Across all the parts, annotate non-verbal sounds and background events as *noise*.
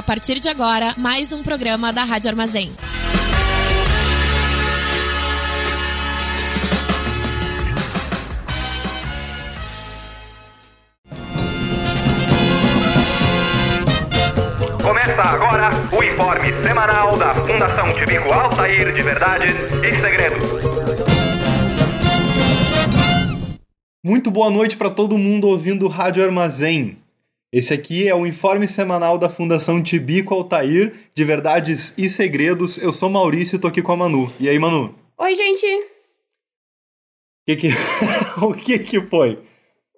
A partir de agora, mais um programa da Rádio Armazém. Começa agora o informe semanal da Fundação Tibico Altair de Verdades e Segredos. Muito boa noite para todo mundo ouvindo Rádio Armazém. Esse aqui é o informe semanal da Fundação Tibico Altair de Verdades e Segredos. Eu sou Maurício e tô aqui com a Manu. E aí, Manu? Oi, gente. O que que... *laughs* o que que foi?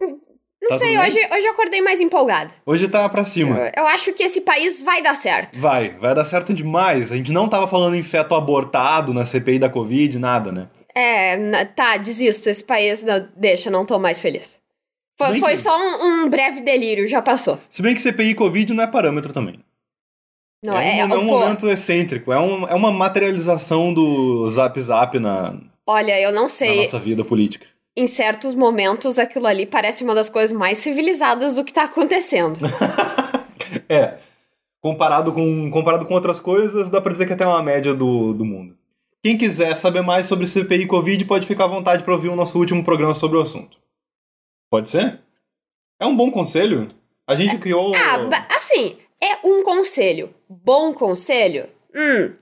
Não Tá sei, hoje, hoje eu acordei mais empolgada. Hoje tá pra cima. Eu, eu acho que esse país vai dar certo. Vai, vai dar certo demais. A gente não tava falando em feto abortado na CPI da Covid, nada, né? É, tá, desisto. Esse país, não, deixa, não tô mais feliz. Foi, foi que- só um, um breve delírio, já passou. Se bem que CPI Covid não é parâmetro também. Não, é, é, um, é um pô, momento excêntrico, é, um- é uma materialização do zap zap na, Olha, eu não na sei. nossa vida política. Em certos momentos, aquilo ali parece uma das coisas mais civilizadas do que tá acontecendo. *laughs* É. Comparado com, comparado com outras coisas, dá pra dizer que até é uma média do, do mundo. Quem quiser saber mais sobre CPI Covid pode ficar à vontade pra ouvir o nosso último programa sobre o assunto. Pode ser? É um bom conselho? A gente criou. Ah, assim, é um conselho. Bom conselho? Hum,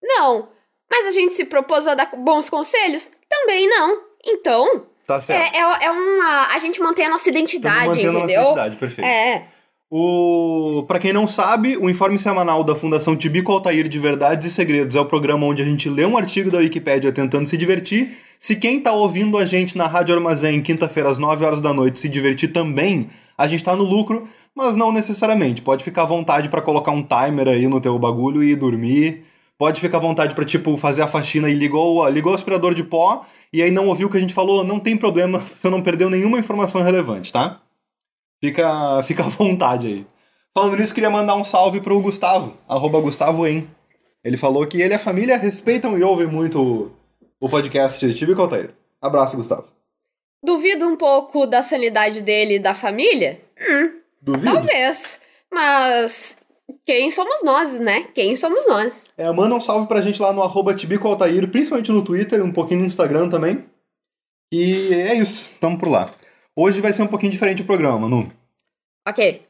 não. Mas a gente se propôs a dar bons conselhos? Também não. Então, Tá certo. é, é, é uma. A gente mantém a nossa Estamos identidade, mantendo a nossa entendeu? identidade, perfeito. É. O... Para quem não sabe, o informe semanal da Fundação Tibico Altair de Verdades e Segredos é o programa onde a gente lê um artigo da Wikipédia tentando se divertir. Se quem tá ouvindo a gente na Rádio Armazém, quinta-feira às 9 horas da noite, se divertir também, a gente tá no lucro, mas não necessariamente. Pode ficar à vontade pra colocar um timer aí no teu bagulho e dormir. Pode ficar à vontade pra, tipo, fazer a faxina e ligou, ligou o aspirador de pó e aí não ouviu o que a gente falou, não tem problema, *laughs* você não perdeu nenhuma informação relevante, tá? Fica, *laughs* fica à vontade aí. Falando nisso, queria mandar um salve pro Gustavo, arroba Gustavo em. Ele falou que ele e a família respeitam e ouvem muito o, podcast Tibico Altair. Abraço, Gustavo. Duvido um pouco da sanidade dele e da família? Hum, Duvido? talvez. Mas. Quem somos nós, né? Quem somos nós? É, manda um salve pra gente lá no arroba principalmente no Twitter, um pouquinho no Instagram também. E é isso, tamo por lá. Hoje vai ser um pouquinho diferente o programa, Manu. Ok.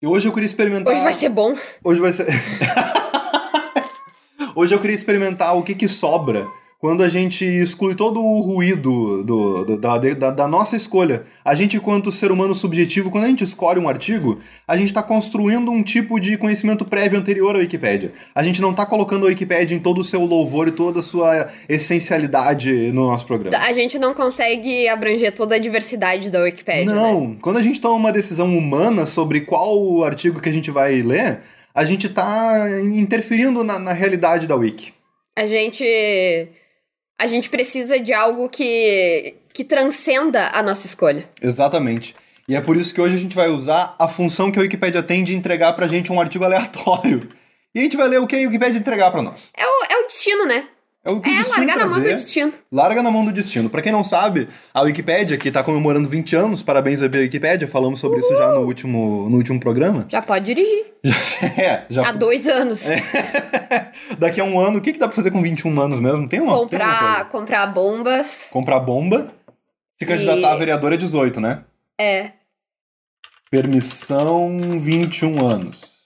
E hoje eu queria experimentar... Hoje vai ser bom. Hoje vai ser. *laughs* Hoje eu queria experimentar o que, que sobra quando a gente exclui todo o ruído do, do- da, da, da nossa escolha. A gente, enquanto ser humano subjetivo, quando a gente escolhe um artigo, a gente está construindo um tipo de conhecimento prévio anterior à Wikipédia. A gente não está colocando a Wikipédia em todo o seu louvor e toda a sua essencialidade no nosso programa. A gente não consegue abranger toda a diversidade da Wikipédia, né? Não, quando a gente toma uma decisão humana sobre qual artigo que a gente vai ler, a gente tá interferindo na, na realidade da Wiki. A gente. A gente precisa de algo que. que transcenda a nossa escolha. Exatamente. E é por isso que hoje a gente vai usar a função que a Wikipédia tem de entregar pra gente um artigo aleatório. E a gente vai ler o que a Wikipédia entregar pra nós. É o, é o destino, né? É o que o É destino largar na mão do trazer. destino. Larga na mão do destino. Pra quem não sabe, a Wikipédia, que tá comemorando 20 anos, parabéns à Wikipédia, falamos sobre isso já no último, no último programa. Já pode dirigir. *laughs* é, já Há dois anos. *laughs* Daqui a um ano, o que, que dá pra fazer com 21 anos mesmo? Tem uma, tem uma comprar, comprar bombas. Comprar bomba. Se candidatar a vereador é 18, né? É. Permissão 21 anos.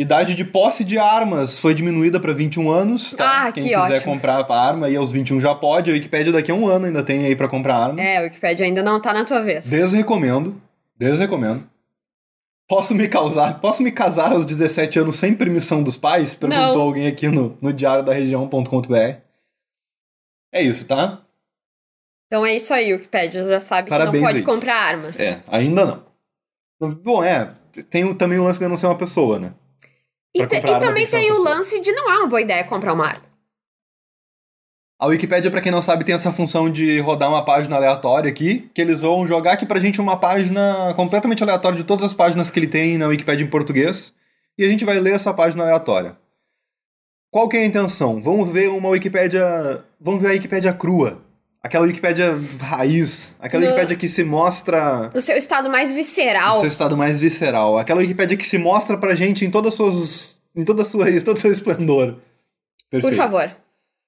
Idade de posse de armas foi diminuída pra 21 anos. Tá? Ah, Quem que quiser ótimo. comprar a arma aí aos 21 já pode. A Wikipédia daqui a um ano ainda tem aí pra comprar arma. É, a Wikipédia ainda não tá na tua vez. Desrecomendo. Desrecomendo. Posso me causar, posso me casar aos 17 anos sem permissão dos pais? Perguntou Não. alguém aqui no, no diário da região.com.br. É isso, tá? Então é isso aí, Wikipédia já sabe que Parabéns, não pode comprar armas. É, ainda não. Bom, é, tem também o lance de não ser uma pessoa, né? E, te- e também tem o lance de não é uma boa ideia comprar uma arma. A Wikipédia, pra quem não sabe, tem essa função de rodar uma página aleatória aqui, que eles vão jogar aqui pra gente uma página completamente aleatória de todas as páginas que ele tem na Wikipédia em português, e a gente vai ler essa página aleatória. Qual que é a intenção? Vamos ver uma Wikipédia, vamos ver a Wikipédia crua. Aquela Wikipédia raiz. Aquela No- Wikipédia que se mostra No seu estado mais no visceral. seu estado mais visceral. Aquela Wikipédia que se mostra pra gente em todas as suas. em toda a sua, em *laughs* todo o seu esplendor. Por Perfeito. favor.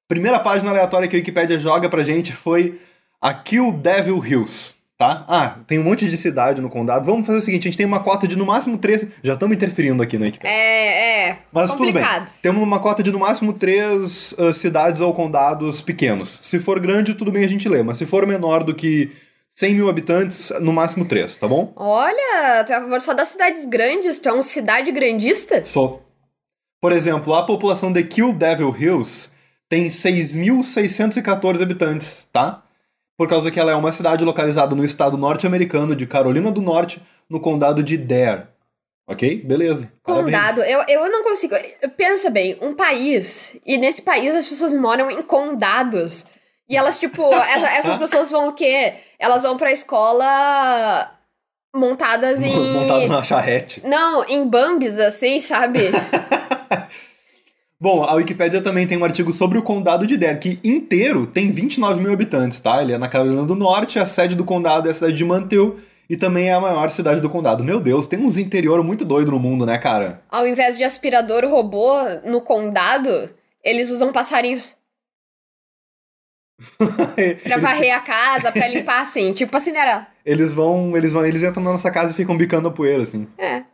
Primeira página aleatória que a Wikipédia joga pra gente foi a Kill Devil Hills, tá? Ah, tem um monte de cidade no condado. Vamos fazer o seguinte, a gente tem uma cota de no máximo três... Já estamos interferindo aqui na Wikipédia. É, é. Mas tudo bem. complicado. Temos uma cota de no máximo três ah, cidades ou condados pequenos. Se for grande, tudo bem a gente lê. Mas se for menor do que 100 mil habitantes, no máximo três, tá bom? Olha, tu é a favor só das cidades grandes, tu é um cidade grandista? Sou. Por exemplo, a população de Kill Devil Hills tem 6.614 habitantes, tá? Por causa que ela é uma cidade localizada no estado norte-americano de Carolina do Norte, no condado de Dare. Ok? Beleza. Parabéns. Condado, eu, eu não consigo. Pensa bem, um país, e nesse país as pessoas moram em condados. E elas, tipo, *laughs* essa- essas pessoas vão o quê? Elas vão pra escola montadas em. Montado na charrete. Não, em Bambis, assim, sabe? *laughs* Bom, a Wikipédia também tem um artigo sobre o condado de Dare, que inteiro tem 29 mil habitantes, tá? Ele é na Carolina do Norte, a sede do condado é a cidade de Manteu, e também é a maior cidade do condado. Meu Deus, tem uns interior muito doido no mundo, né, cara? Ao invés de aspirador robô no condado, eles usam passarinhos. *laughs* Pra varrer a casa, pra limpar, assim, tipo a Cinderela. Eles vão, eles vão, eles entram na nossa casa e ficam bicando a poeira, assim. É.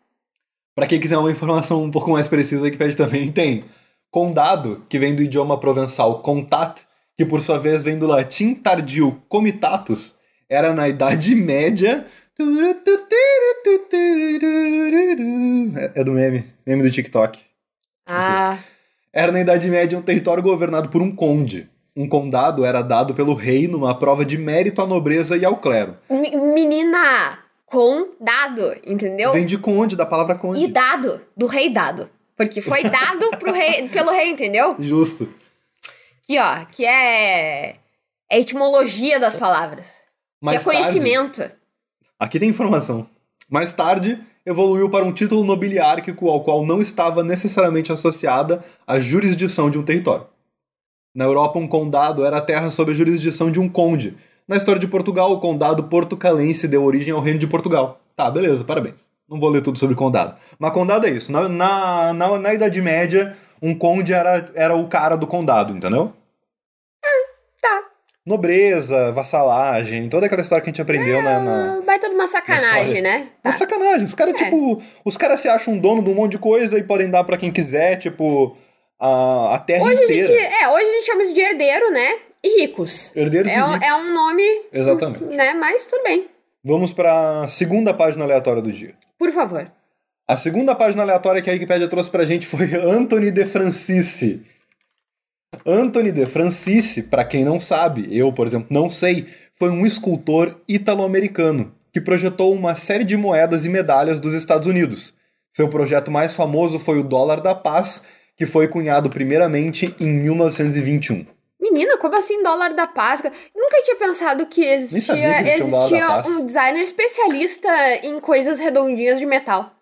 Pra quem quiser uma informação um pouco mais precisa, a Wikipedia também tem condado, que vem do idioma provençal contat, que por sua vez vem do latim tardio comitatus, era na Idade Média. É do meme, meme do TikTok. Ah, Era na Idade Média um território governado por um conde. Um condado era dado pelo rei numa prova de mérito à nobreza e ao clero. me- menina, condado, entendeu? Vem de conde, da palavra conde. E dado, do rei dado. Porque foi dado pro rei, *laughs* pelo rei, entendeu? Justo. Que, ó, que é. É etimologia das palavras. Mais que é tarde- conhecimento. Aqui tem informação. Mais tarde, evoluiu para um título nobiliárquico ao qual não estava necessariamente associada a jurisdição de um território. Na Europa, um condado era a terra sob a jurisdição de um conde. Na história de Portugal, o condado portucalense deu origem ao reino de Portugal. Tá, beleza, parabéns. Não vou ler tudo sobre condado. Mas condado é isso. Na, na, na, na Idade Média, um conde era, era o cara do condado, entendeu? tá. Nobreza, vassalagem, toda aquela história que a gente aprendeu né, na, Ah, Baita de uma sacanagem, né? É sacanagem. Os caras, É. tipo, os caras se acham dono de um monte de coisa e podem dar pra quem quiser, tipo, a, a terra Hoje a inteira. gente. É, hoje a gente chama isso de herdeiro, né? E ricos. Herdeiros É, e um- ricos. é um nome, Exatamente. né? Mas tudo bem. Vamos pra segunda página aleatória do dia. Por favor. A segunda página aleatória que a Wikipédia trouxe pra gente foi Anthony de Francisci. Anthony de Francisci, pra quem não sabe, eu, por exemplo, não sei, foi um escultor italo-americano que projetou uma série de moedas e medalhas dos Estados Unidos. Seu projeto mais famoso foi o dólar da paz, que foi cunhado primeiramente em 1921. Menina, como assim dólar da? Eu nunca tinha pensado que existia, que existia um um designer especialista em coisas redondinhas de metal.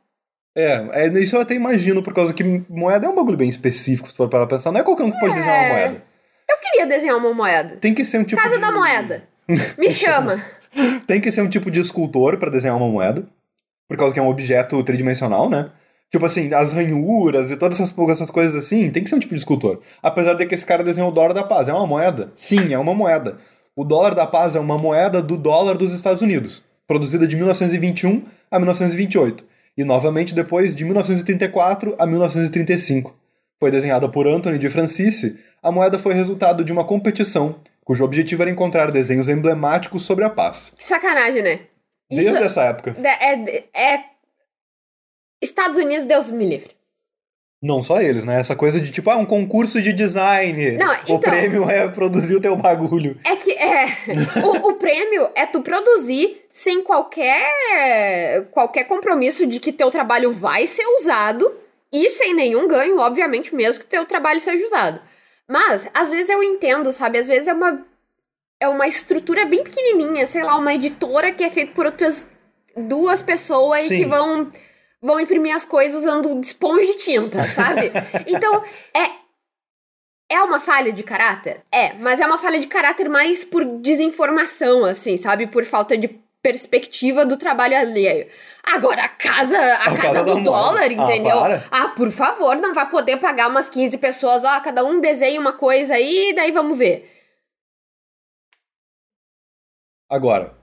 É, é, isso eu até imagino, por causa que moeda é um bagulho bem específico, se for para pensar. Não é qualquer um que pode desenhar uma moeda. Eu queria desenhar uma moeda. Tem que ser um tipo Casa de... da moeda. *laughs* Me chama. Tem que ser um tipo de escultor pra desenhar uma moeda. Por causa que é um objeto tridimensional, né? Tipo assim, as ranhuras e todas essas, essas coisas assim, tem que ser um tipo de escultor. Apesar de que esse cara desenhou o dólar da paz. É uma moeda? Sim, é uma moeda. O dólar da paz é uma moeda do dólar dos Estados Unidos, produzida de 1921 a 1928. E novamente depois de 1934 a 1935. Foi desenhada por Anthony de Francisci, a moeda foi resultado de uma competição, cujo objetivo era encontrar desenhos emblemáticos sobre a paz. Que sacanagem, né? Desde essa época. é, é, é- Estados Unidos, Deus me livre. Não só eles, né? Essa coisa de tipo, ah, um concurso de design. Não, O então- prêmio é produzir o teu bagulho. É que é. o, o prêmio é tu produzir sem qualquer qualquer compromisso de que teu trabalho vai ser usado e sem nenhum ganho, obviamente, mesmo que teu trabalho seja usado. Mas às vezes eu entendo, sabe? Às vezes é uma é uma estrutura bem pequenininha, sei lá, uma editora que é feita por outras duas pessoas e Sim. que vão vão imprimir as coisas usando esponja e tinta, sabe? *laughs* Então, é É uma falha de caráter? É, mas é uma falha de caráter mais por desinformação, assim, sabe? Por falta de perspectiva do trabalho alheio. Agora, a casa, a, A casa, casa do dólar, moda. Ah, entendeu? para. Ah, por favor, não vai poder pagar umas 15 pessoas, ó, cada um desenha uma coisa aí, daí vamos ver. Agora,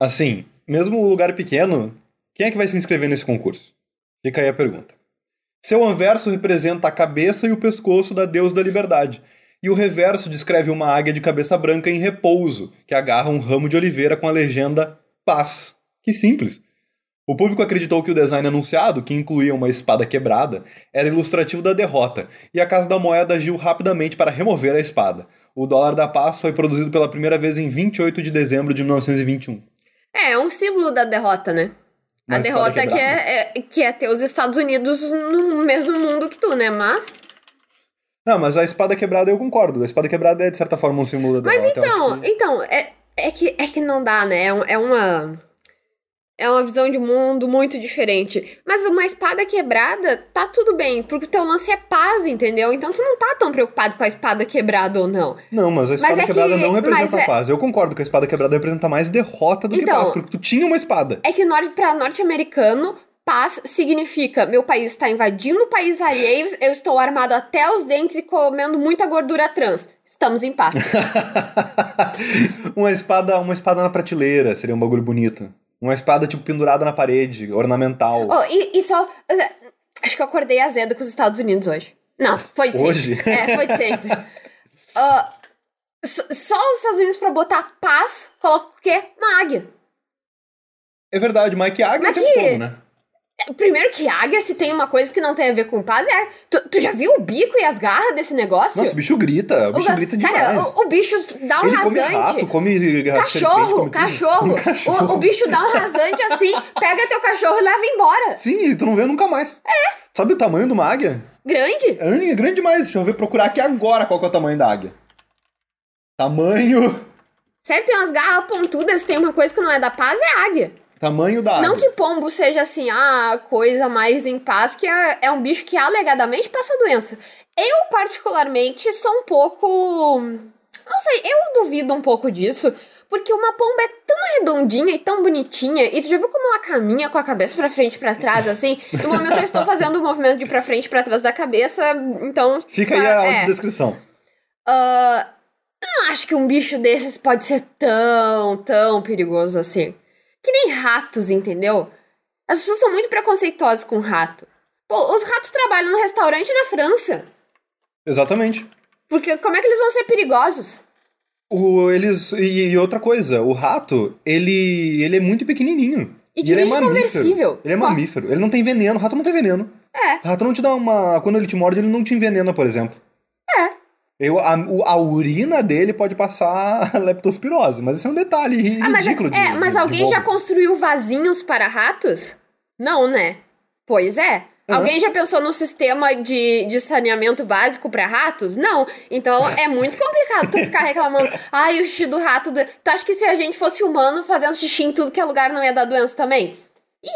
assim, mesmo o lugar pequeno, quem é que vai se inscrever nesse concurso? Fica aí a pergunta. Seu anverso representa a cabeça e o pescoço da deusa da liberdade, e o reverso descreve uma águia de cabeça branca em repouso, que agarra um ramo de oliveira com a legenda Paz. Que simples. O público acreditou que o design anunciado, que incluía uma espada quebrada, era ilustrativo da derrota, e a Casa da Moeda agiu rapidamente para remover a espada. O dólar da paz foi produzido pela primeira vez em 28 de dezembro de 1921. É, é um símbolo da derrota, né? A derrota que é, é- que é ter os Estados Unidos no mesmo mundo que tu, né? Mas. Não, mas a espada quebrada eu concordo. A espada quebrada é, de certa forma, um símbolo da Mas derrota. então, que- então, é, é, que, é que não dá, né? É, é uma. É uma visão de mundo muito diferente. Mas uma espada quebrada, tá tudo bem, porque o teu lance é paz, entendeu? Então tu não tá tão preocupado com a espada quebrada ou não. Não, mas a espada Mas é quebrada que- não representa é- paz. Eu concordo que a espada quebrada representa mais derrota do que Então- paz, porque tu tinha uma espada. É que pra norte-americano, paz significa meu país está invadindo o país alheio, *laughs* eu estou armado até os dentes e comendo muita gordura trans. Estamos em paz. *laughs* uma espada, uma espada na prateleira seria um bagulho bonito. Uma espada, tipo, pendurada na parede, ornamental. Oh, e, e só. Acho que eu acordei azedo com os Estados Unidos hoje. Não, foi de Hoje? sempre. É, foi de sempre. *laughs* Ah, só, só os Estados Unidos pra botar paz, coloca o quê? Uma águia. É verdade, que águia Mas o tempo todo, né? Primeiro que águia, se tem uma coisa que não tem a ver com paz, é. Tu, tu já viu o bico e as garras desse negócio? Nossa, o bicho grita, o bicho ga- grita demais. Cara, o, o bicho dá um Ele come rasante. rato, come Cachorro, come tudo. cachorro. Um cachorro. O, o bicho dá um rasante assim, pega teu cachorro e leva embora. Sim, tu não vê nunca mais. É. Sabe o tamanho de uma águia? Grande. É grande demais. Deixa eu ver, procurar aqui agora qual é o tamanho da águia. Tamanho... Certo, tem umas garras pontudas, tem uma coisa que não é da paz, é águia. Tamanho da águia. Não que pombo seja assim, a coisa mais em paz, que é, é um bicho que alegadamente passa doença. Eu, particularmente, sou um pouco. Não sei, eu duvido um pouco disso, porque uma pomba é tão redondinha e tão bonitinha, e tu já viu como ela caminha com a cabeça pra frente e pra trás, assim? No momento eu estou fazendo o movimento de pra frente e pra trás da cabeça, então. Fica aí sabe, a é. audiodescrição. Ah, eu não acho que um bicho desses pode ser tão, tão perigoso assim. Que nem ratos, entendeu? As pessoas são muito preconceituosas com rato. Pô, os ratos trabalham no restaurante na França. Exatamente. Porque como é que eles vão ser perigosos? O, eles, e, e outra coisa, o rato, ele, ele é muito pequenininho. E ele é conversível. Ele é mamífero. Ele não tem veneno. O rato não tem veneno. É. O rato não te dá uma... Quando ele te morde, ele não te envenena, por exemplo. É. Eu, a, a urina dele pode passar *laughs* leptospirose, mas esse é um detalhe Ah, mas, ridículo. de- é, mas de- de alguém já bobo. construiu vasinhos para ratos? Não, né? Pois é. Aham. Alguém já pensou no sistema de, de saneamento básico para ratos? Não. Então é muito *laughs* complicado tu ficar reclamando. Ai, o xixi do rato. do-" Tu acha que se a gente fosse humano fazendo xixi em tudo que é lugar não ia dar doença também?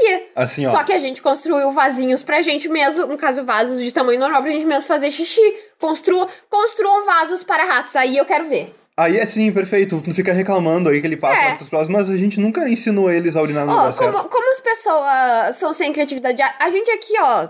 Ia. Assim, ó. Só que a gente construiu vasinhos pra gente mesmo, no caso, vasos de tamanho normal pra gente mesmo fazer xixi. Construa, construam vasos para ratos, aí eu quero ver. Aí é sim, perfeito. Não fica reclamando aí que ele passa É. leptospirose, mas a gente nunca ensinou eles a urinar no Ó, lugar como, certo. como as pessoas são sem criatividade, a, gente aqui, ó,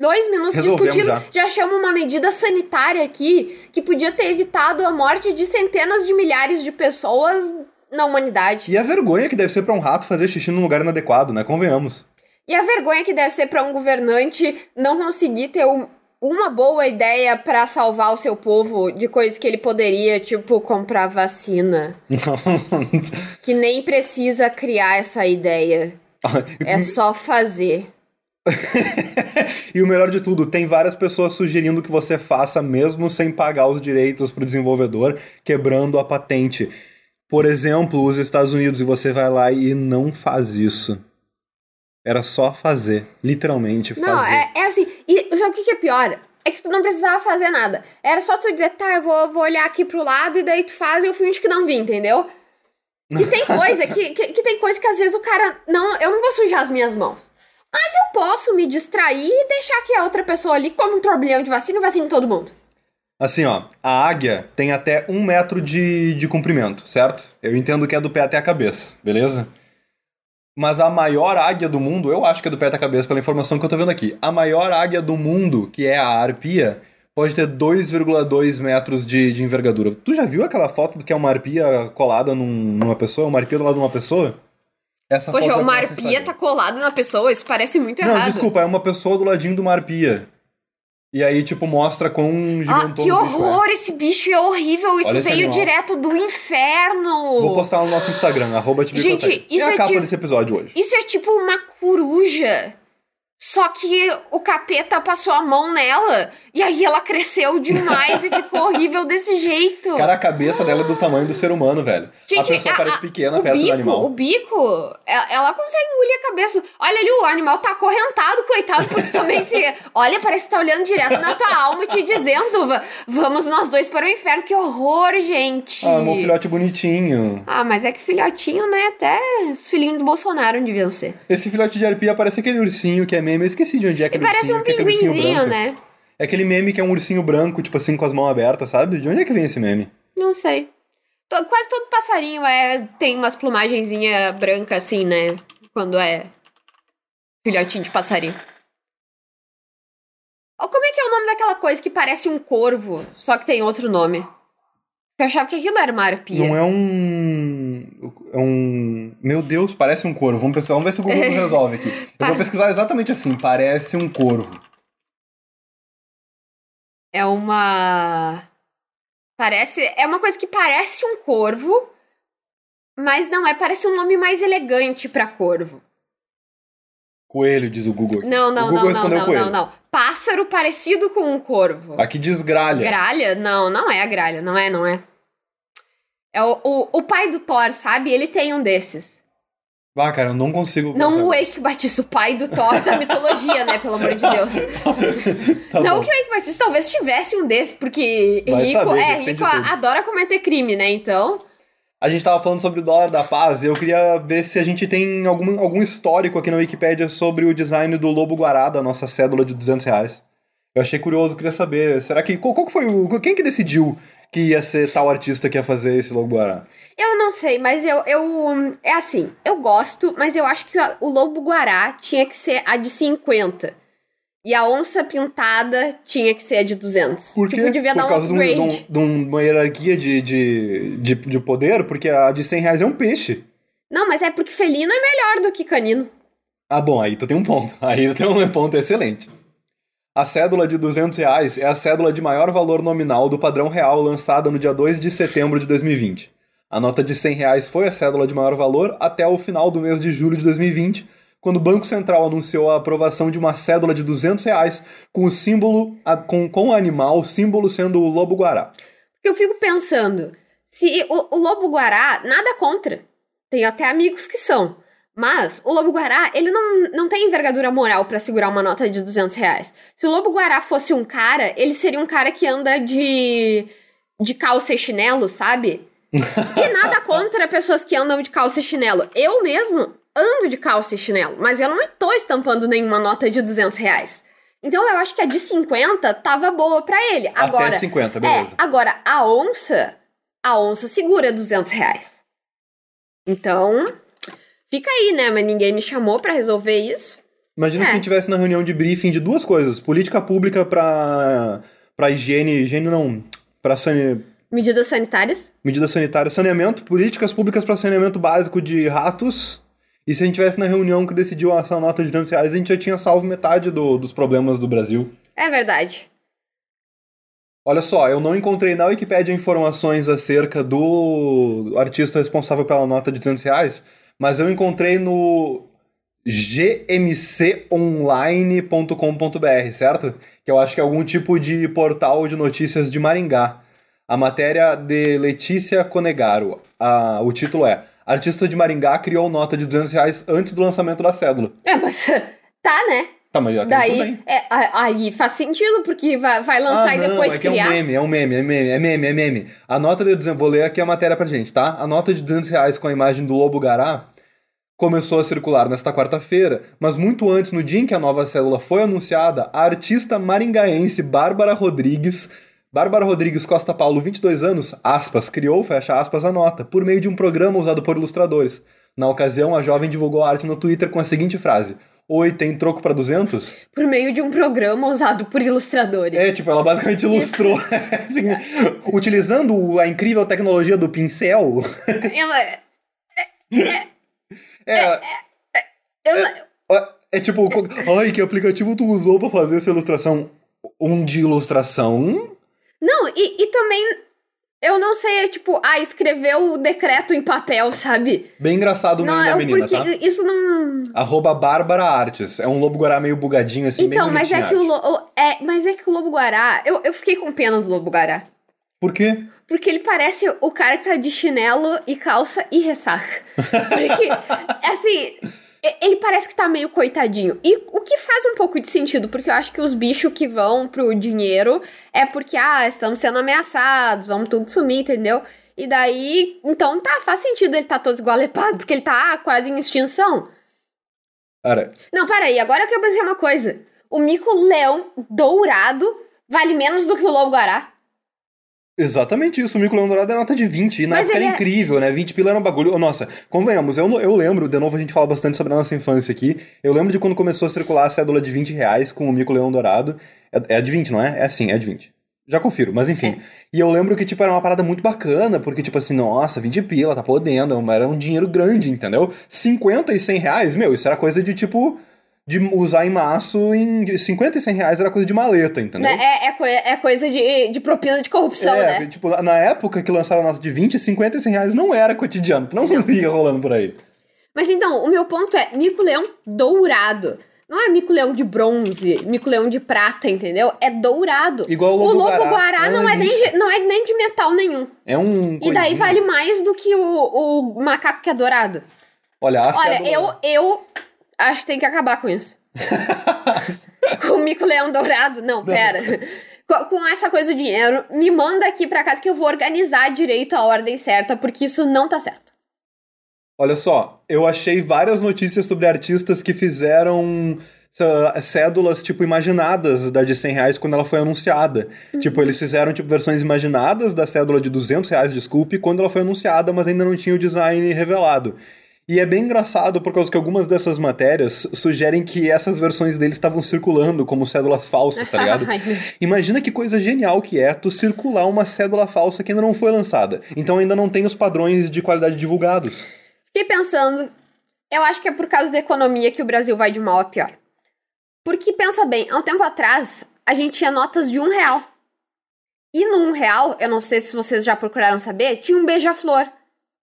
dois minutos Resolvemos discutindo, já. chama uma medida sanitária aqui que podia ter evitado a morte de centenas de milhares de pessoas na humanidade. E a vergonha que deve ser pra um rato fazer xixi num lugar inadequado, né? Convenhamos. E a vergonha que deve ser pra um governante não conseguir ter um- uma boa ideia pra salvar o seu povo de coisas que ele poderia, tipo, comprar vacina. *laughs* Que nem precisa criar essa ideia. É só fazer. *laughs* e o melhor de tudo, tem várias pessoas sugerindo que você faça mesmo sem pagar os direitos pro desenvolvedor, quebrando a patente. Por exemplo, os Estados Unidos, e você vai lá e não faz isso. Era só fazer, literalmente fazer. Não, é, é assim. E sabe o que, que é pior? É que tu não precisava fazer nada. Era só tu dizer, tá, eu vou, vou olhar aqui pro lado e daí tu faz e eu finge que não vi, entendeu? Que tem *laughs* coisa, que, que, que tem coisa que às vezes o cara. Não, eu não vou sujar as minhas mãos. Mas eu posso me distrair e deixar que a outra pessoa ali come um turbilhão de vacina e vacine todo mundo. Assim, ó, a águia tem até um metro de, de comprimento, certo? Eu entendo que é do pé até a cabeça, beleza? Mas a maior águia do mundo, eu acho que é do pé até a cabeça, pela informação que eu tô vendo aqui. A maior águia do mundo, que é a arpia, pode ter 2,2 metros de, de envergadura. Tu já viu aquela foto do que é uma arpia colada num- numa pessoa? Uma arpia do lado de uma pessoa? Essa Poxa, foto é uma arpia tá colada na pessoa, isso parece muito Não, errado. desculpa, é uma pessoa do ladinho de uma arpia. E aí, tipo, mostra quão Ah, gigantão que o bicho é. horror! Esse bicho é horrível! Isso veio animal. direto do inferno! Vou postar no nosso Instagram, arroba Gente, isso é a capa tipo- desse episódio hoje. Isso é tipo uma coruja. Só que o capeta passou a mão nela e aí ela cresceu demais e ficou horrível desse jeito. Cara, a cabeça dela é do tamanho do ser humano, velho. a Gente, pessoa a- parece a- pequena perto do bico, animal. o bico, ela, ela consegue engolir a cabeça. Olha ali, o animal tá acorrentado, coitado, porque também se. *laughs* Olha, parece que tá olhando direto na tua alma e te dizendo: "Va- vamos nós dois para o inferno. Que horror, gente. Ah, meu filhote bonitinho. Ah, mas é que filhotinho, né? Até os filhinhos do Bolsonaro deviam ser. Esse filhote de arpia parece aquele ursinho que é meme. Eu esqueci de onde é E aquele parece ursinho, um que é pinguinzinho, branco. né? É aquele meme que é um ursinho branco, tipo assim, com as mãos abertas, sabe? De onde é que vem esse meme? Não sei. To- Quase todo passarinho é, tem umas plumagenzinha branca assim, né? Quando é filhotinho de passarinho. Ou como é que é o nome daquela coisa que parece um corvo, só que tem outro nome? Eu achava que aquilo era uma arpia. Não é um. É um. Meu Deus, parece um corvo. Vamos, pesquisar, vamos ver se o Google *laughs* resolve aqui. Eu vou pesquisar exatamente assim. Parece um corvo. É uma. Parece. É uma coisa que parece um corvo, mas não é. Parece um nome mais elegante pra corvo. Coelho, diz o Google. Não, não, Google não, não, não, coelho. não, não. Pássaro parecido com um corvo. Aqui diz gralha. Gralha? Não, não é a gralha, não é, não é. É o, o, o pai do Thor, sabe? Ele tem um desses. Ah, cara, eu não consigo. Não pensar o. Eike Batista, o pai do Thor da mitologia, né? Pelo amor de Deus. *laughs* Tá não bom. que o Eike Batista talvez tivesse um desse, porque Vai rico, saber, é, rico adora cometer crime, né? Então. A gente tava falando sobre o dólar da paz e eu queria ver se a gente tem algum, algum histórico aqui na Wikipédia sobre o design do Lobo Guará, da nossa cédula de 200 reais. Eu achei curioso, queria saber, será que... Qual, qual que foi o... Quem que decidiu que ia ser tal artista que ia fazer esse Lobo Guará? Eu não sei, mas eu, eu. É assim, eu gosto, mas eu acho que o Lobo Guará tinha que ser a de 50. E a onça pintada tinha que ser a de 200. Por quê? Tipo, devia Por dar um causa de, um- upgrade. de um- de uma hierarquia de, de, de, de poder? Porque a de 100 reais é um peixe. Não, mas é porque felino é melhor do que canino. Ah, bom, aí tu tem um ponto. Aí tu tem um ponto excelente. A cédula de 200 reais é a cédula de maior valor nominal do padrão real lançada no dia 2 de setembro de 2020. A nota de 100 reais foi a cédula de maior valor até o final do mês de julho de 2020, quando o Banco Central anunciou a aprovação de uma cédula de 200 reais com o símbolo, com, com o animal, o símbolo sendo o lobo-guará. Eu fico pensando, se o, o lobo-guará, nada contra. Tenho até amigos que são. Mas o lobo-guará, ele não, não tem envergadura moral pra segurar uma nota de 200 reais. Se o lobo-guará fosse um cara, ele seria um cara que anda de, de calça e chinelo, sabe? e nada *laughs* contra pessoas que andam de calça e chinelo. Eu mesmo ando de calça e chinelo, mas eu não tô estampando nenhuma nota de 200 reais. Então eu acho que a de 50 tava boa pra ele. Agora, Até 50, beleza. é, agora, a onça, a onça segura 200 reais. Então, fica aí, né? Mas ninguém me chamou pra resolver isso. Imagina É. se a gente tivesse na reunião de briefing de duas coisas: política pública pra, pra higiene, higiene não, pra sane, Medidas sanitárias. medidas sanitárias, saneamento, políticas públicas para saneamento básico de ratos. E se a gente tivesse na reunião que decidiu essa nota de 200 reais, a gente já tinha salvo metade do- dos problemas do Brasil. É verdade. Olha só, eu não encontrei na Wikipédia informações acerca do artista responsável pela nota de 200 reais, mas eu encontrei no gmconline.com.br, certo? Que eu acho que é algum tipo de portal de notícias de Maringá. A matéria de Letícia Conegaro. A- o título é Artista de Maringá criou nota de 200 reais antes do lançamento da cédula. É, mas *laughs* tá, né? Tá, mas tudo Daí, é, aí faz sentido, porque vai, vai lançar ah, e não, depois é que é criar. um meme, é um meme, é meme, é meme, é meme. A nota de 200, vou ler aqui a matéria pra gente, tá? A nota de 200 reais com a imagem do Lobo Gará começou a circular nesta quarta-feira, mas muito antes, no dia em que a nova célula foi anunciada, a artista maringaense Bárbara Rodrigues Bárbara Rodrigues Costa Paulo, 22 anos, aspas, criou, fecha aspas, a nota, por meio de um programa usado por ilustradores. Na ocasião, a jovem divulgou a arte no Twitter com a seguinte frase: Oi, tem troco pra 200? Por meio de um programa usado por ilustradores. É, tipo, ela basicamente ilustrou. *laughs* assim, utilizando a incrível tecnologia do pincel. Eu, É, eu, é tipo, ai, que aplicativo tu usou pra fazer essa ilustração? Um de ilustração? Não, e, e também eu não sei, é tipo, ah, escreveu o decreto em papel, sabe? Bem engraçado o Não, nome da é menina, porque tá? isso não. Arroba Bárbara Artes. É um lobo guará meio bugadinho, assim, Então, mas é que o, arte. lo... o- é, mas é que o Lobo Guará, eu, eu fiquei com pena do Lobo Guará. Por quê? Porque ele parece o cara que tá de chinelo e calça e ressaca. Porque, assim, ele parece que tá meio coitadinho. E o que faz um pouco de sentido, porque eu acho que os bichos que vão pro dinheiro é porque, ah, estamos sendo ameaçados, vamos tudo sumir, entendeu? E daí, então tá, faz sentido ele tá todo esgualepado, porque ele tá quase em extinção. Cara, Não, peraí, agora que eu pensei uma coisa. O mico-leão dourado vale menos do que o lobo-guará. Exatamente isso. O Mico Leão Dourado é nota de 20. E na Mas época era é- incrível, né? 20 pila era um bagulho. Nossa, convenhamos, eu, eu lembro, de novo a gente fala bastante sobre a nossa infância aqui. Eu lembro de quando começou a circular a cédula de 20 reais com o Mico Leão Dourado. É, é de 20, não é? É sim, é de 20. Já confiro, mas enfim. É. E eu lembro que, tipo, era uma parada muito bacana, porque, tipo assim, nossa, 20 pila, tá podendo, era um dinheiro grande, entendeu? 50 e 100 reais, meu, isso era coisa de, tipo, de usar em maço em 50 e 100 reais era coisa de maleta, entendeu? Né? É, é, coi- é coisa de, de propina de corrupção, é, né? tipo, na época que lançaram a nota de 20, 50 e 100 reais não era cotidiano, tu não via rolando por aí. Mas então, o meu ponto é mico-leão dourado. Não é mico-leão de bronze, mico-leão de prata, entendeu? É dourado. Igual o o lobo-guará. lobo-guará não, Ah, é nem de, não é nem de metal nenhum. É um. E daí vale mais do que o, o macaco que é dourado. Olha, Olha, cédula- eu, eu acho que tem que acabar com isso. *laughs* com o mico-leão dourado. Não, pera. Com, com essa coisa do dinheiro, me manda aqui pra casa que eu vou organizar direito a ordem certa, porque isso não tá certo. Olha só, eu achei várias notícias sobre artistas que fizeram cédulas, tipo, imaginadas da de 100 reais quando ela foi anunciada. Tipo, eles fizeram, tipo, versões imaginadas da cédula de 200 reais, desculpe, quando ela foi anunciada, mas ainda não tinha o design revelado. E é bem engraçado por causa que algumas dessas matérias sugerem que essas versões deles estavam circulando como cédulas falsas, tá ligado? *laughs* Imagina que coisa genial que é tu circular uma cédula falsa que ainda não foi lançada. Então ainda não tem os padrões de qualidade divulgados. Fiquei pensando, eu acho que é por causa da economia que o Brasil vai de mal a pior. Porque, pensa bem, há um tempo atrás, a gente tinha notas de um real. E no um real, eu não sei se vocês já procuraram saber, tinha um beija-flor.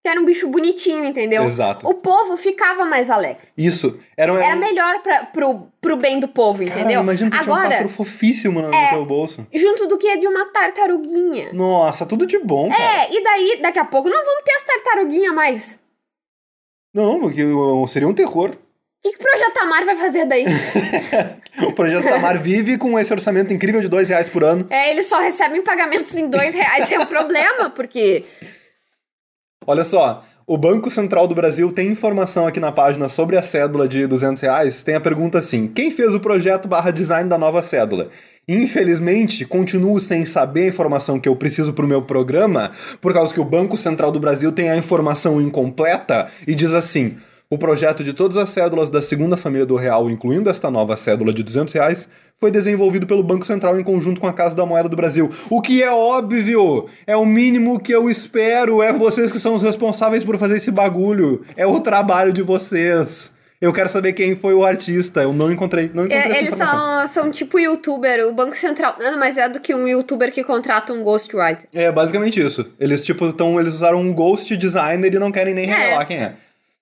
Que era um bicho bonitinho, entendeu? Exato. O povo ficava mais alegre. Isso. Era, Era melhor pra, pro, pro bem do povo, Cara, entendeu? imagina tu tinha um Agora, pássaro fofíssimo no, no teu bolso. junto do que é de uma tartaruguinha. Nossa, tudo de bom, cara. É, e daí, daqui a pouco, não vamos ter as tartaruguinhas mais. Não, porque seria um terror. O que, que o Projeto Amar vai fazer daí? *laughs* O projeto Tamar vive com esse orçamento incrível de dois reais por ano. É, eles só recebem pagamentos em dois reais, *laughs* é um problema, porque. Olha só, o Banco Central do Brasil tem informação aqui na página sobre a cédula de 200 reais. Tem a pergunta assim: quem fez o projeto barra design da nova cédula? Infelizmente, continuo sem saber a informação que eu preciso para o meu programa, por causa que o Banco Central do Brasil tem a informação incompleta e diz assim: o projeto de todas as cédulas da segunda família do real, incluindo esta nova cédula de 200 reais, foi desenvolvido pelo Banco Central em conjunto com a Casa da Moeda do Brasil. O que é óbvio! É o mínimo que eu espero! É vocês que são os responsáveis por fazer esse bagulho! É o trabalho de vocês! Eu quero saber quem foi o artista. Eu não encontrei. Não encontrei É, eles são, são tipo youtuber, o Banco Central nada mais é do que um youtuber que contrata um ghostwriter. É basicamente isso. Eles, tipo, tão, eles usaram um ghost designer e não querem nem É. revelar quem é.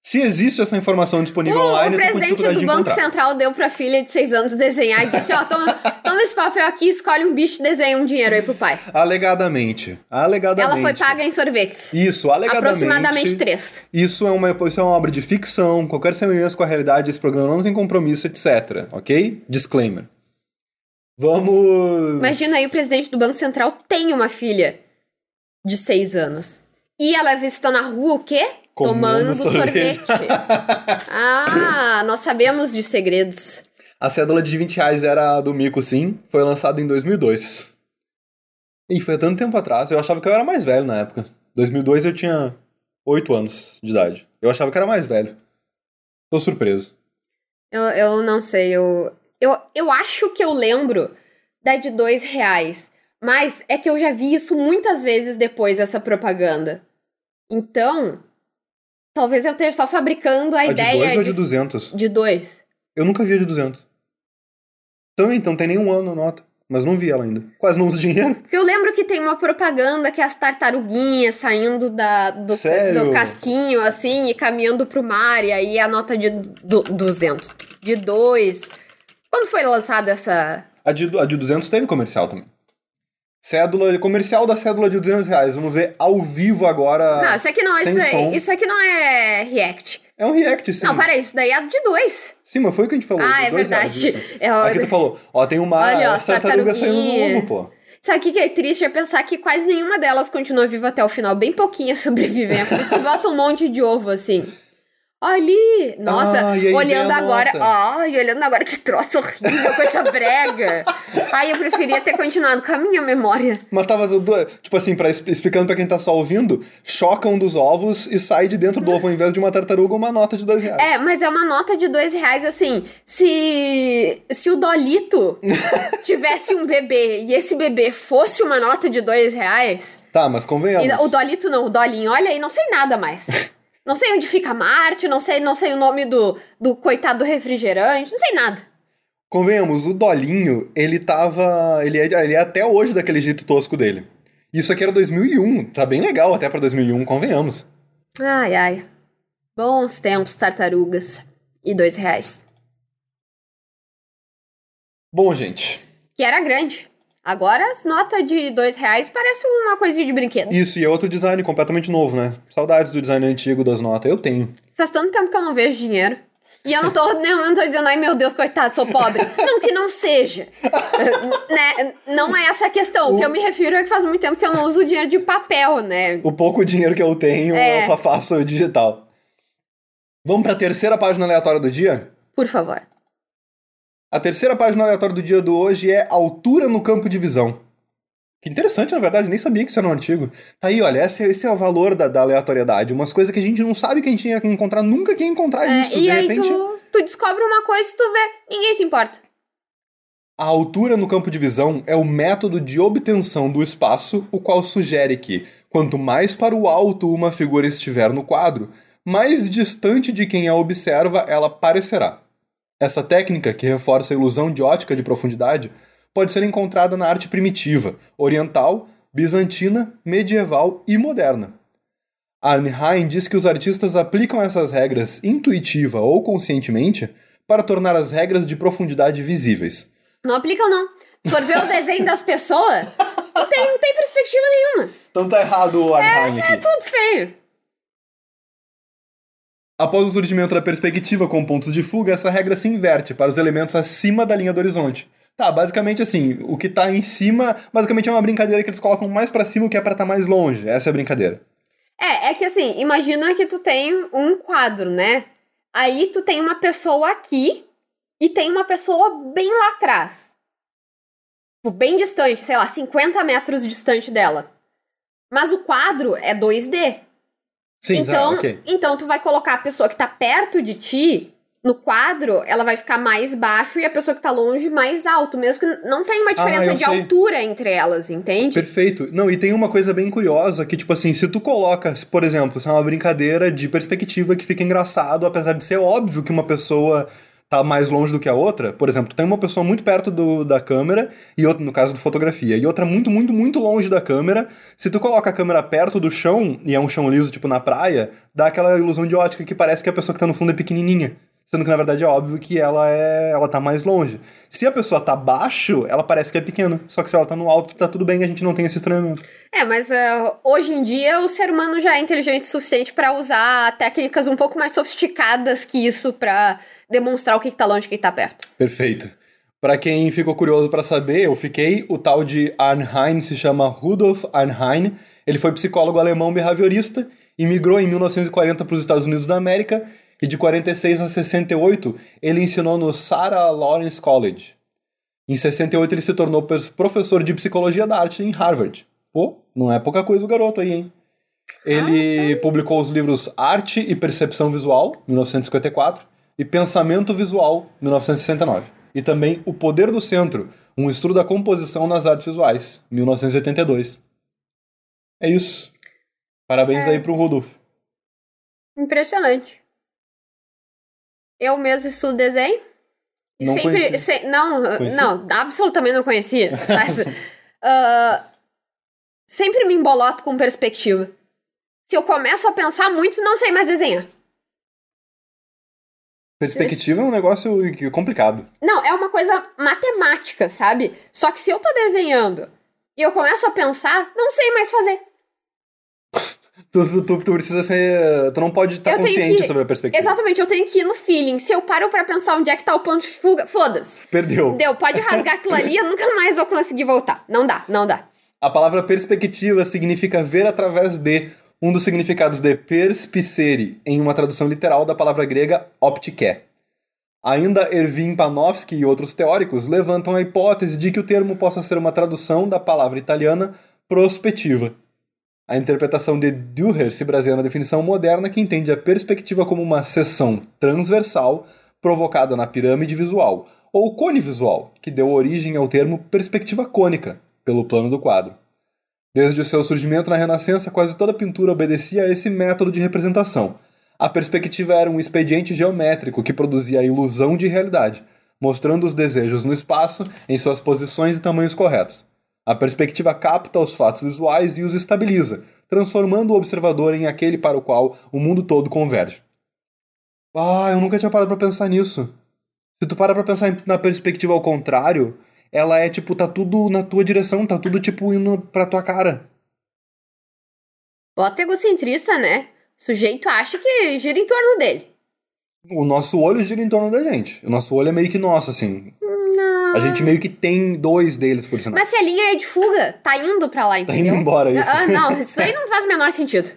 Se existe essa informação disponível O, online, o presidente do Banco encontrar. Central deu pra filha de seis anos desenhar e disse: Ó, toma, toma esse papel aqui, escolhe um bicho e desenha um dinheiro aí pro pai. Alegadamente. Alegadamente. Ela foi paga em sorvetes. Isso, alegadamente. Aproximadamente três. Isso é, uma, isso é uma obra de ficção, qualquer semelhança com a realidade desse programa não tem compromisso, etc. Ok? Disclaimer. Vamos. Imagina aí, o presidente do Banco Central tem uma filha de seis anos. E ela é vista na rua o quê? Tomando sorvete. sorvete. ah, nós sabemos de segredos. A cédula de 20 reais era do Mico, sim. Foi lançada em 2002. E foi tanto tempo atrás. Eu achava que eu era mais velho na época. 2002 eu tinha 8 anos de idade. Eu achava que era mais velho. Tô surpreso. Eu, eu não sei, eu, eu, eu acho que eu lembro da de dois reais. Mas é que eu já vi isso muitas vezes depois, essa propaganda. Então, talvez eu esteja só fabricando a, A de ideia 2 ou de 200? de dois. Eu nunca vi a de 200. Também, então tem nenhum ano a nota. Mas não vi ela ainda. Quase não uso dinheiro. Porque *laughs* eu lembro que tem uma propaganda que é as tartaruguinhas saindo da, do, do casquinho, assim, e caminhando pro mar, e aí a nota de du 200. De dois. Quando foi lançada essa. A de, a de 200 teve comercial também. Cédula, comercial da cédula de 200 reais. Vamos ver ao vivo agora. Não, isso aqui não, isso, som. isso aqui não é React. É um react, sim. Não, peraí, isso daí é de dois. Sim, mas foi o que a gente falou. Ah, é reais, verdade. isso. É, Aqui tu falou, ó, tem uma Olha, ó, as tartarugas saindo tartaruguinha. novo, pô. Sabe o que que é triste? É pensar que quase nenhuma delas continua viva até o final. Bem pouquinhas *laughs* sobrevivem. É por isso que bota um monte de ovo, assim. Olha ali! Nossa, Ah, olhando agora. Ai, olhando agora que troço horrível, coisa brega. Ai, eu preferia ter continuado com a minha memória. Mas tava, tipo assim, pra, explicando pra quem tá só ouvindo, choca um dos ovos e sai de dentro do ovo, ao invés de uma tartaruga, uma nota de dois reais. É, mas é uma nota de dois reais, assim. Se. Se o Dolito *laughs* tivesse um bebê e esse bebê fosse uma nota de dois reais. Tá, mas convenhamos. E o Dolito não, o Dolinho, olha aí, não sei nada mais. *laughs* Não sei onde fica Marte, não sei, não sei o nome do, do coitado do refrigerante, não sei nada. Convenhamos, o Dolinho, ele tava. Ele é, ele é até hoje daquele jeito tosco dele. Isso aqui era 2001, tá bem legal até pra 2001, convenhamos. Ai, ai. Bons tempos, tartarugas. E dois reais. Bom, gente, Que era grande. Agora as notas de dois reais parece uma coisinha de brinquedo. isso e é outro design completamente novo, né? Saudades do design antigo das notas, eu tenho. Faz tanto tempo que eu não vejo dinheiro. E eu não tô, *laughs* eu não tô dizendo, ai meu Deus, coitado, sou pobre. Não que não seja. *laughs* né? Não é essa a questão. O que eu me refiro é que faz muito tempo que eu não uso dinheiro de papel, né? O pouco dinheiro que eu tenho, É. eu só faço digital. Vamos pra terceira página aleatória do dia? Por favor. A terceira página aleatória do dia do hoje é altura no campo de visão. Que interessante, na verdade, nem sabia que isso era um artigo. Tá aí, olha, esse, é- esse é o valor da, da aleatoriedade. Umas coisas que a gente não sabe que a gente ia encontrar, nunca que ia encontrar É, isso. e de aí repente, tu, tu descobre uma coisa e tu vê, ninguém se importa. a altura no campo de visão é o método de obtenção do espaço, o qual sugere que, quanto mais para o alto uma figura estiver no quadro, mais distante de quem a observa ela parecerá. Essa técnica, que reforça a ilusão de ótica de profundidade, pode ser encontrada na arte primitiva, oriental, bizantina, medieval e moderna. Arnheim diz que os artistas aplicam essas regras intuitiva ou conscientemente para tornar as regras de profundidade visíveis. Não aplicam, não. Se for ver o desenho das pessoas, não tem, não tem perspectiva nenhuma. Então tá errado o Arnheim É aqui. tudo feio. Após o surgimento da perspectiva com pontos de fuga, essa regra se inverte para os elementos acima da linha do horizonte. Tá, basicamente assim, o que tá em cima, basicamente é uma brincadeira que eles colocam mais pra cima o que é pra estar mais longe. Essa é a brincadeira. É, é que assim, imagina que tu tem um quadro, né? Aí tu tem uma pessoa aqui e tem uma pessoa bem lá atrás. Tipo, Bem distante, sei lá, 50 metros distante dela. Mas o quadro é 2D. Sim, então, tá, ok. então tu vai colocar a pessoa que tá perto de ti no quadro, ela vai ficar mais baixo e a pessoa que tá longe mais alto, mesmo que não tem uma diferença Ah, de sei. altura entre elas, entende? Perfeito. Não, e tem uma coisa bem curiosa que, tipo assim, se tu coloca, por exemplo, isso é uma brincadeira de perspectiva que fica engraçado, apesar de ser óbvio que uma pessoa tá mais longe do que a outra. Por exemplo, tem uma pessoa muito perto do, da câmera, e outra, no caso de fotografia, e outra muito, muito, muito longe da câmera. Se tu coloca a câmera perto do chão, e é um chão liso, tipo na praia, dá aquela ilusão de ótica que parece que a pessoa que tá no fundo é pequenininha. Sendo que na verdade é óbvio que ela é, ela tá mais longe. Se a pessoa tá baixo, ela parece que é pequena. Só que se ela tá no alto, tá tudo bem, a gente não tem esse estranhamento. É, mas ah, hoje em dia o ser humano já é inteligente o suficiente pra usar técnicas um pouco mais sofisticadas que isso pra demonstrar o que, que tá longe e o que, que tá perto. Perfeito. Pra quem ficou curioso pra saber, eu fiquei, o tal de Arnheim se chama Rudolf Arnheim. Ele foi psicólogo alemão behaviorista e migrou em 1940 para os Estados Unidos da América e de 46 a 68 ele ensinou no Sarah Lawrence College. Em 68 ele se tornou professor de psicologia da arte em Harvard. Pô, não é pouca coisa o garoto aí, hein? Ele publicou os livros Arte e Percepção Visual, 1954, e Pensamento Visual, 1969. E também O Poder do Centro, um estudo da composição nas artes visuais, 1982. É isso. Parabéns É. aí pro Rudolf. Impressionante. Eu mesmo estudo desenho. E Não sempre. se- não, Conhecia? não, absolutamente não conhecia. *laughs* Mas, ah, sempre me emboloto com perspectiva. Se eu começo a pensar muito, não sei mais desenhar. Perspectiva é um negócio complicado. Não, é uma coisa matemática, sabe? Só que se eu tô desenhando e eu começo a pensar, não sei mais fazer. Tu, tu, tu- tu precisa ser. Tu não pode estar tenho consciente que- sobre a perspectiva. Exatamente, eu tenho que ir no feeling. Se eu paro pra pensar onde é que tá o ponto de fuga, foda-se. Perdeu. Deu, pode rasgar aquilo ali, eu nunca mais vou conseguir voltar. Não dá, não dá. A palavra perspectiva significa ver através de, um dos significados de perspicere, em uma tradução literal da palavra grega optike. Ainda Erwin Panofsky e outros teóricos levantam a hipótese de que o termo possa ser uma tradução da palavra italiana prospettiva. A interpretação de Dürer se baseia na definição moderna que entende a perspectiva como uma seção transversal provocada na pirâmide visual, ou cone visual, que deu origem ao termo perspectiva cônica, pelo plano do quadro. Desde o seu surgimento na Renascença, quase toda pintura obedecia a esse método de representação. A perspectiva era um expediente geométrico que produzia a ilusão de realidade, mostrando os desejos no espaço em suas posições e tamanhos corretos. A perspectiva capta os fatos visuais e os estabiliza, transformando o observador em aquele para o qual o mundo todo converge. Ah, eu nunca tinha parado pra pensar nisso. Se tu para pra pensar na perspectiva ao contrário, ela é tipo, tá tudo na tua direção, tá tudo tipo indo pra tua cara. Bota egocentrista, né? O sujeito acha que gira em torno dele. O nosso olho gira em torno da gente. O nosso olho é meio que nosso, assim. Não. A gente meio que tem dois deles, por sinal. Mas se a linha é de fuga, tá indo pra lá, Tá entendeu? indo embora isso. Ah, não, *laughs* isso daí não faz o menor sentido.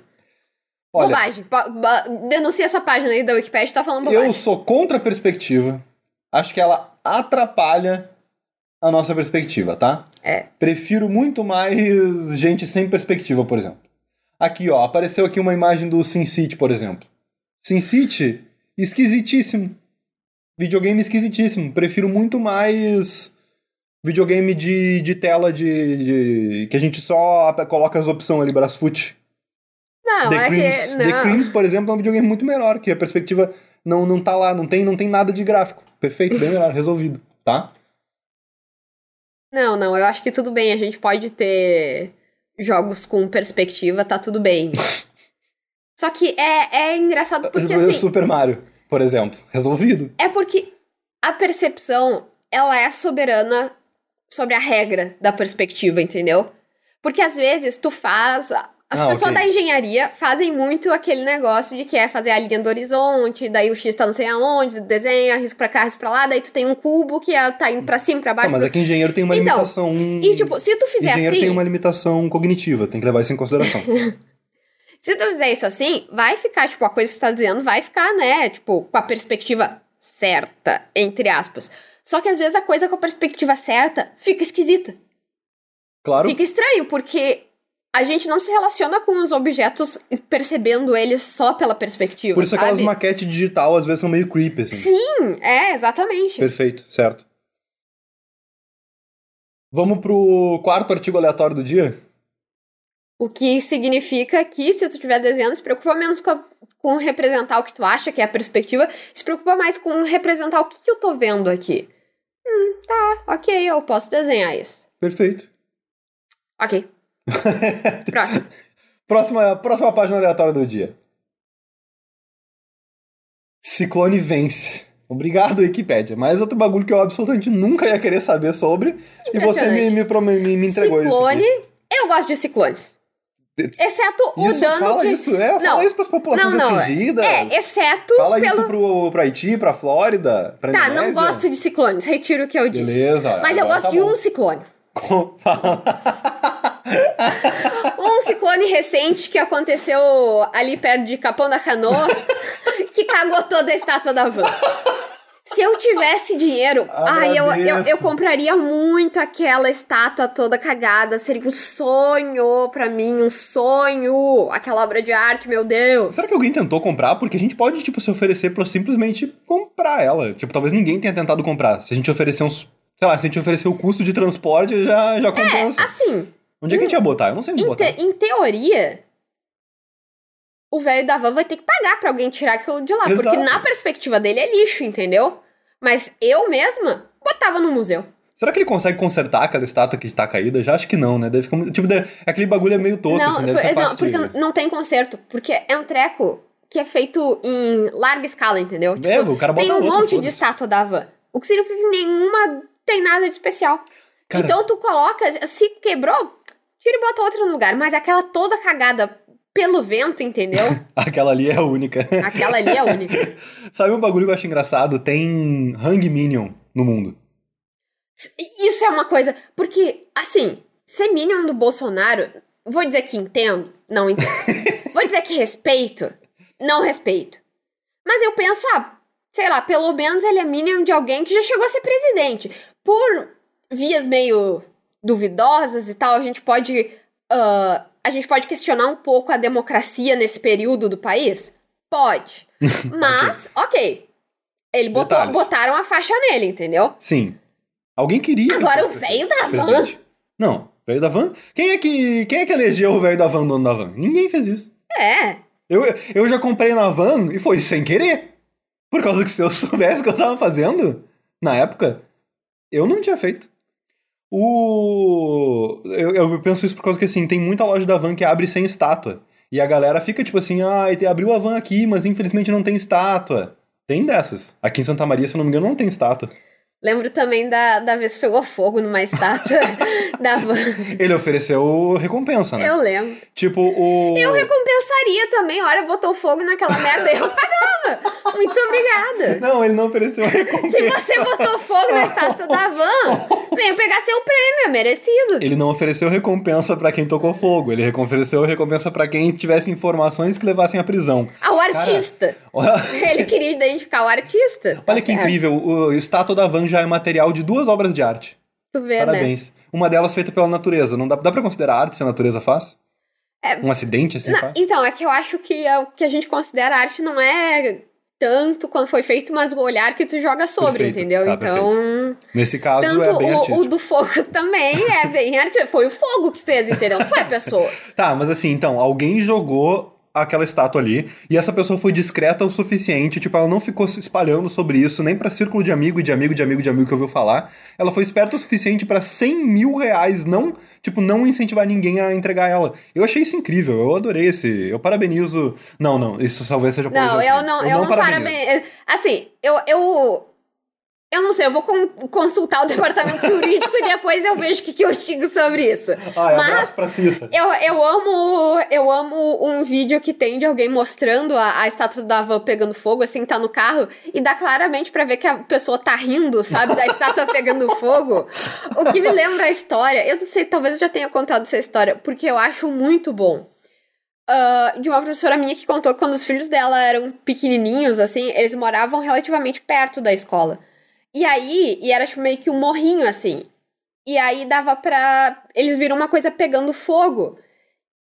Olha, Bobagem. Ba- ba- Denuncia essa página aí da Wikipedia, tá falando bobagem. eu sou contra a perspectiva. Acho que ela atrapalha a nossa perspectiva, tá? É. Prefiro muito mais gente sem perspectiva, por exemplo. Aqui, ó, apareceu aqui uma imagem do SimCity, por exemplo. SimCity, esquisitíssimo. Videogame esquisitíssimo. Prefiro muito mais videogame de, de tela de, de- que a gente só coloca as opções ali, Brasfoot. Não, The, é Creams, que. The Não. Creams, por exemplo, é um videogame muito melhor, que a perspectiva não, não tá lá, não tem, não tem nada de gráfico. Perfeito, bem melhor, resolvido, tá? Não, não, eu acho que tudo bem. A gente pode ter jogos com perspectiva, tá tudo bem. *laughs* Só que é, é engraçado porque assim. Super Mario, por exemplo, resolvido. É porque a percepção, ela é soberana sobre a regra da perspectiva, entendeu? Porque às vezes tu faz. As Ah, pessoas ok. da engenharia fazem muito aquele negócio de que é fazer a linha do horizonte, daí o X tá não sei aonde, desenha, risco pra cá, risco pra lá, daí tu tem um cubo que é- tá indo pra cima, pra baixo. mas pra- é que engenheiro tem uma Então, limitação. E tipo, se tu fizer engenheiro assim, tem uma limitação cognitiva, tem que levar isso em consideração. *laughs* se tu fizer isso assim, vai ficar, tipo, a coisa que tu tá dizendo vai ficar, né, tipo, com a perspectiva certa, entre aspas. Só que às vezes a coisa com a perspectiva certa fica esquisita. Claro, Fica estranho, porque a gente não se relaciona com os objetos percebendo eles só pela perspectiva. por isso sabe? aquelas maquetes digital às vezes são meio creepy, assim. Sim, é, exatamente. Perfeito, certo. Vamos pro quarto artigo aleatório do dia? O que significa que se tu estiver desenhando, se preocupa menos com, a- com representar o que tu acha que é a perspectiva, se preocupa mais com representar o que, que eu tô vendo aqui. Hum, tá, ok, eu posso desenhar isso. Perfeito. Ok. *laughs* Próximo. Próxima, próxima página aleatória do dia. Ciclone vence. Obrigado, Wikipédia. Mais outro bagulho que eu absolutamente nunca ia querer saber sobre. E você me, me, me, me entregou Ciclone, isso. eu gosto de ciclones. Exceto o Isso, dano fala que. isso, é. Não. Fala isso pras populações Não, não, é- atingidas. É, exceto Fala pelo. isso pro, pro Haiti, pra Flórida, pra Tá, não gosto de ciclones, retiro o que eu disse. Beleza. Mas eu gosto tá de bom. um ciclone. Com- *laughs* Fala. *laughs* Um ciclone recente que aconteceu ali perto de Capão da Canoa, *laughs* que cagou toda a estátua da van. Se eu tivesse dinheiro, ai, eu, eu, eu compraria muito aquela estátua toda cagada. Seria um sonho pra mim, um sonho. Aquela obra de arte, meu Deus. Será que alguém tentou comprar? Porque a gente pode, tipo, se oferecer pra simplesmente comprar ela. Tipo, talvez ninguém tenha tentado comprar. Se a gente oferecer uns. Sei lá, se a gente oferecer o custo de transporte, já, já compensa. Assim, Onde é que a gente ia botar? Eu não sei onde em, botar. te- em teoria, o velho da van vai ter que pagar pra alguém tirar aquilo de lá. Porque Exato. na perspectiva dele é lixo, entendeu? Mas eu mesma botava no museu. Será que ele consegue consertar aquela estátua que tá caída? Já acho que não, né? Deve ficar muito. Tipo, deve- aquele bagulho é meio tosco, não, assim, deve ser não, fácil porque de... não tem conserto. Porque é um treco que é feito em larga escala, entendeu? Tipo, É, o cara bota tem um outro, monte de estátua da van. O que significa que nenhuma tem nada de especial. Cara- Então tu coloca, se quebrou, tira e bota outra no lugar. Mas aquela toda cagada pelo vento, entendeu? *laughs* Aquela ali é a única. Aquela ali é a única. *laughs* Sabe um bagulho que eu acho engraçado? Tem Hang Minion no mundo. Isso é uma coisa. Porque, assim, ser Minion do Bolsonaro, vou dizer que entendo, não entendo. *laughs* vou dizer que respeito, não respeito. Mas eu penso, ah, sei lá, pelo menos ele é Minion de alguém que já chegou a ser presidente. Por vias meio duvidosas e tal, a gente pode. ah, a gente pode questionar um pouco a democracia nesse período do país? Pode. *laughs* Mas, ok. Ele botou, Detalhes. botaram a faixa nele, entendeu? Sim. Alguém queria. que Agora o velho da van. Não, o velho da van. Quem é que quem é que elegeu o velho da van dono da van? Ninguém fez isso. É. Eu, eu já comprei na van e foi sem querer. Por causa que se eu *laughs* soubesse o que eu tava fazendo, na época, eu não tinha feito. O. Eu, eu penso isso por causa que assim, tem muita loja da van que abre sem estátua. E a galera fica tipo assim, ah, abriu a van aqui, mas infelizmente não tem estátua. Tem dessas. Aqui em Santa Maria, se não me engano, não tem estátua. Lembro também da, da vez que pegou fogo numa estátua *laughs* da van. Ele ofereceu recompensa, né? Eu lembro. Tipo, o. Eu recompensaria também. Olha, botou fogo naquela merda e eu pagava. Muito obrigada. Não, ele não ofereceu recompensa. Se você botou fogo na estátua da van, venha pegar seu prêmio, é merecido. Ele não ofereceu recompensa pra quem tocou fogo. Ele ofereceu recompensa pra quem tivesse informações que levassem à prisão. Ao artista. Olha Ele queria identificar o artista. Tá que certo. incrível. O estátua da van já é material de duas obras de arte. Tu vê, né? Parabéns. Uma delas feita pela natureza. Não dá, dá pra considerar arte se a natureza faz? É. Um acidente assim Não, faz? então, é que eu acho que é o que a gente considera arte não é tanto quando foi feito, mas o olhar que tu joga sobre, Perfeito. entendeu? Tá, então, Nesse caso tanto é bem o, o do fogo *laughs* também é bem artístico. Foi o fogo que fez, entendeu? Não foi a pessoa. *laughs* Tá, mas assim, então, alguém jogou aquela estátua ali e essa pessoa foi discreta o suficiente, tipo, ela não ficou se espalhando sobre isso, nem pra círculo de amigo, e de amigo, de amigo, de amigo que ouviu falar. Ela foi esperta o suficiente pra 100 mil reais não, tipo, não incentivar ninguém a entregar ela. Eu achei isso incrível, eu adorei esse. Eu parabenizo. Não, não, isso talvez seja Não, eu não, eu, não parabéns. Assim, eu, eu. Eu não sei, eu vou con- consultar o departamento *laughs* jurídico e depois eu vejo o que, que eu digo sobre isso. Ah, Mas- pra Cissa. Eu, eu amo eu amo um vídeo que tem de alguém mostrando a, a estátua da van pegando fogo, assim, tá no carro, e dá claramente pra ver que a pessoa tá rindo, sabe, da estátua *laughs* pegando fogo. O que me lembra a história, eu não sei, talvez eu já tenha contado essa história, porque eu acho muito bom. Ah, de uma professora minha que contou que quando os filhos dela eram pequenininhos, assim, eles moravam relativamente perto da escola. E aí, e era tipo meio que um morrinho, assim. E aí dava pra. Eles viram uma coisa pegando fogo.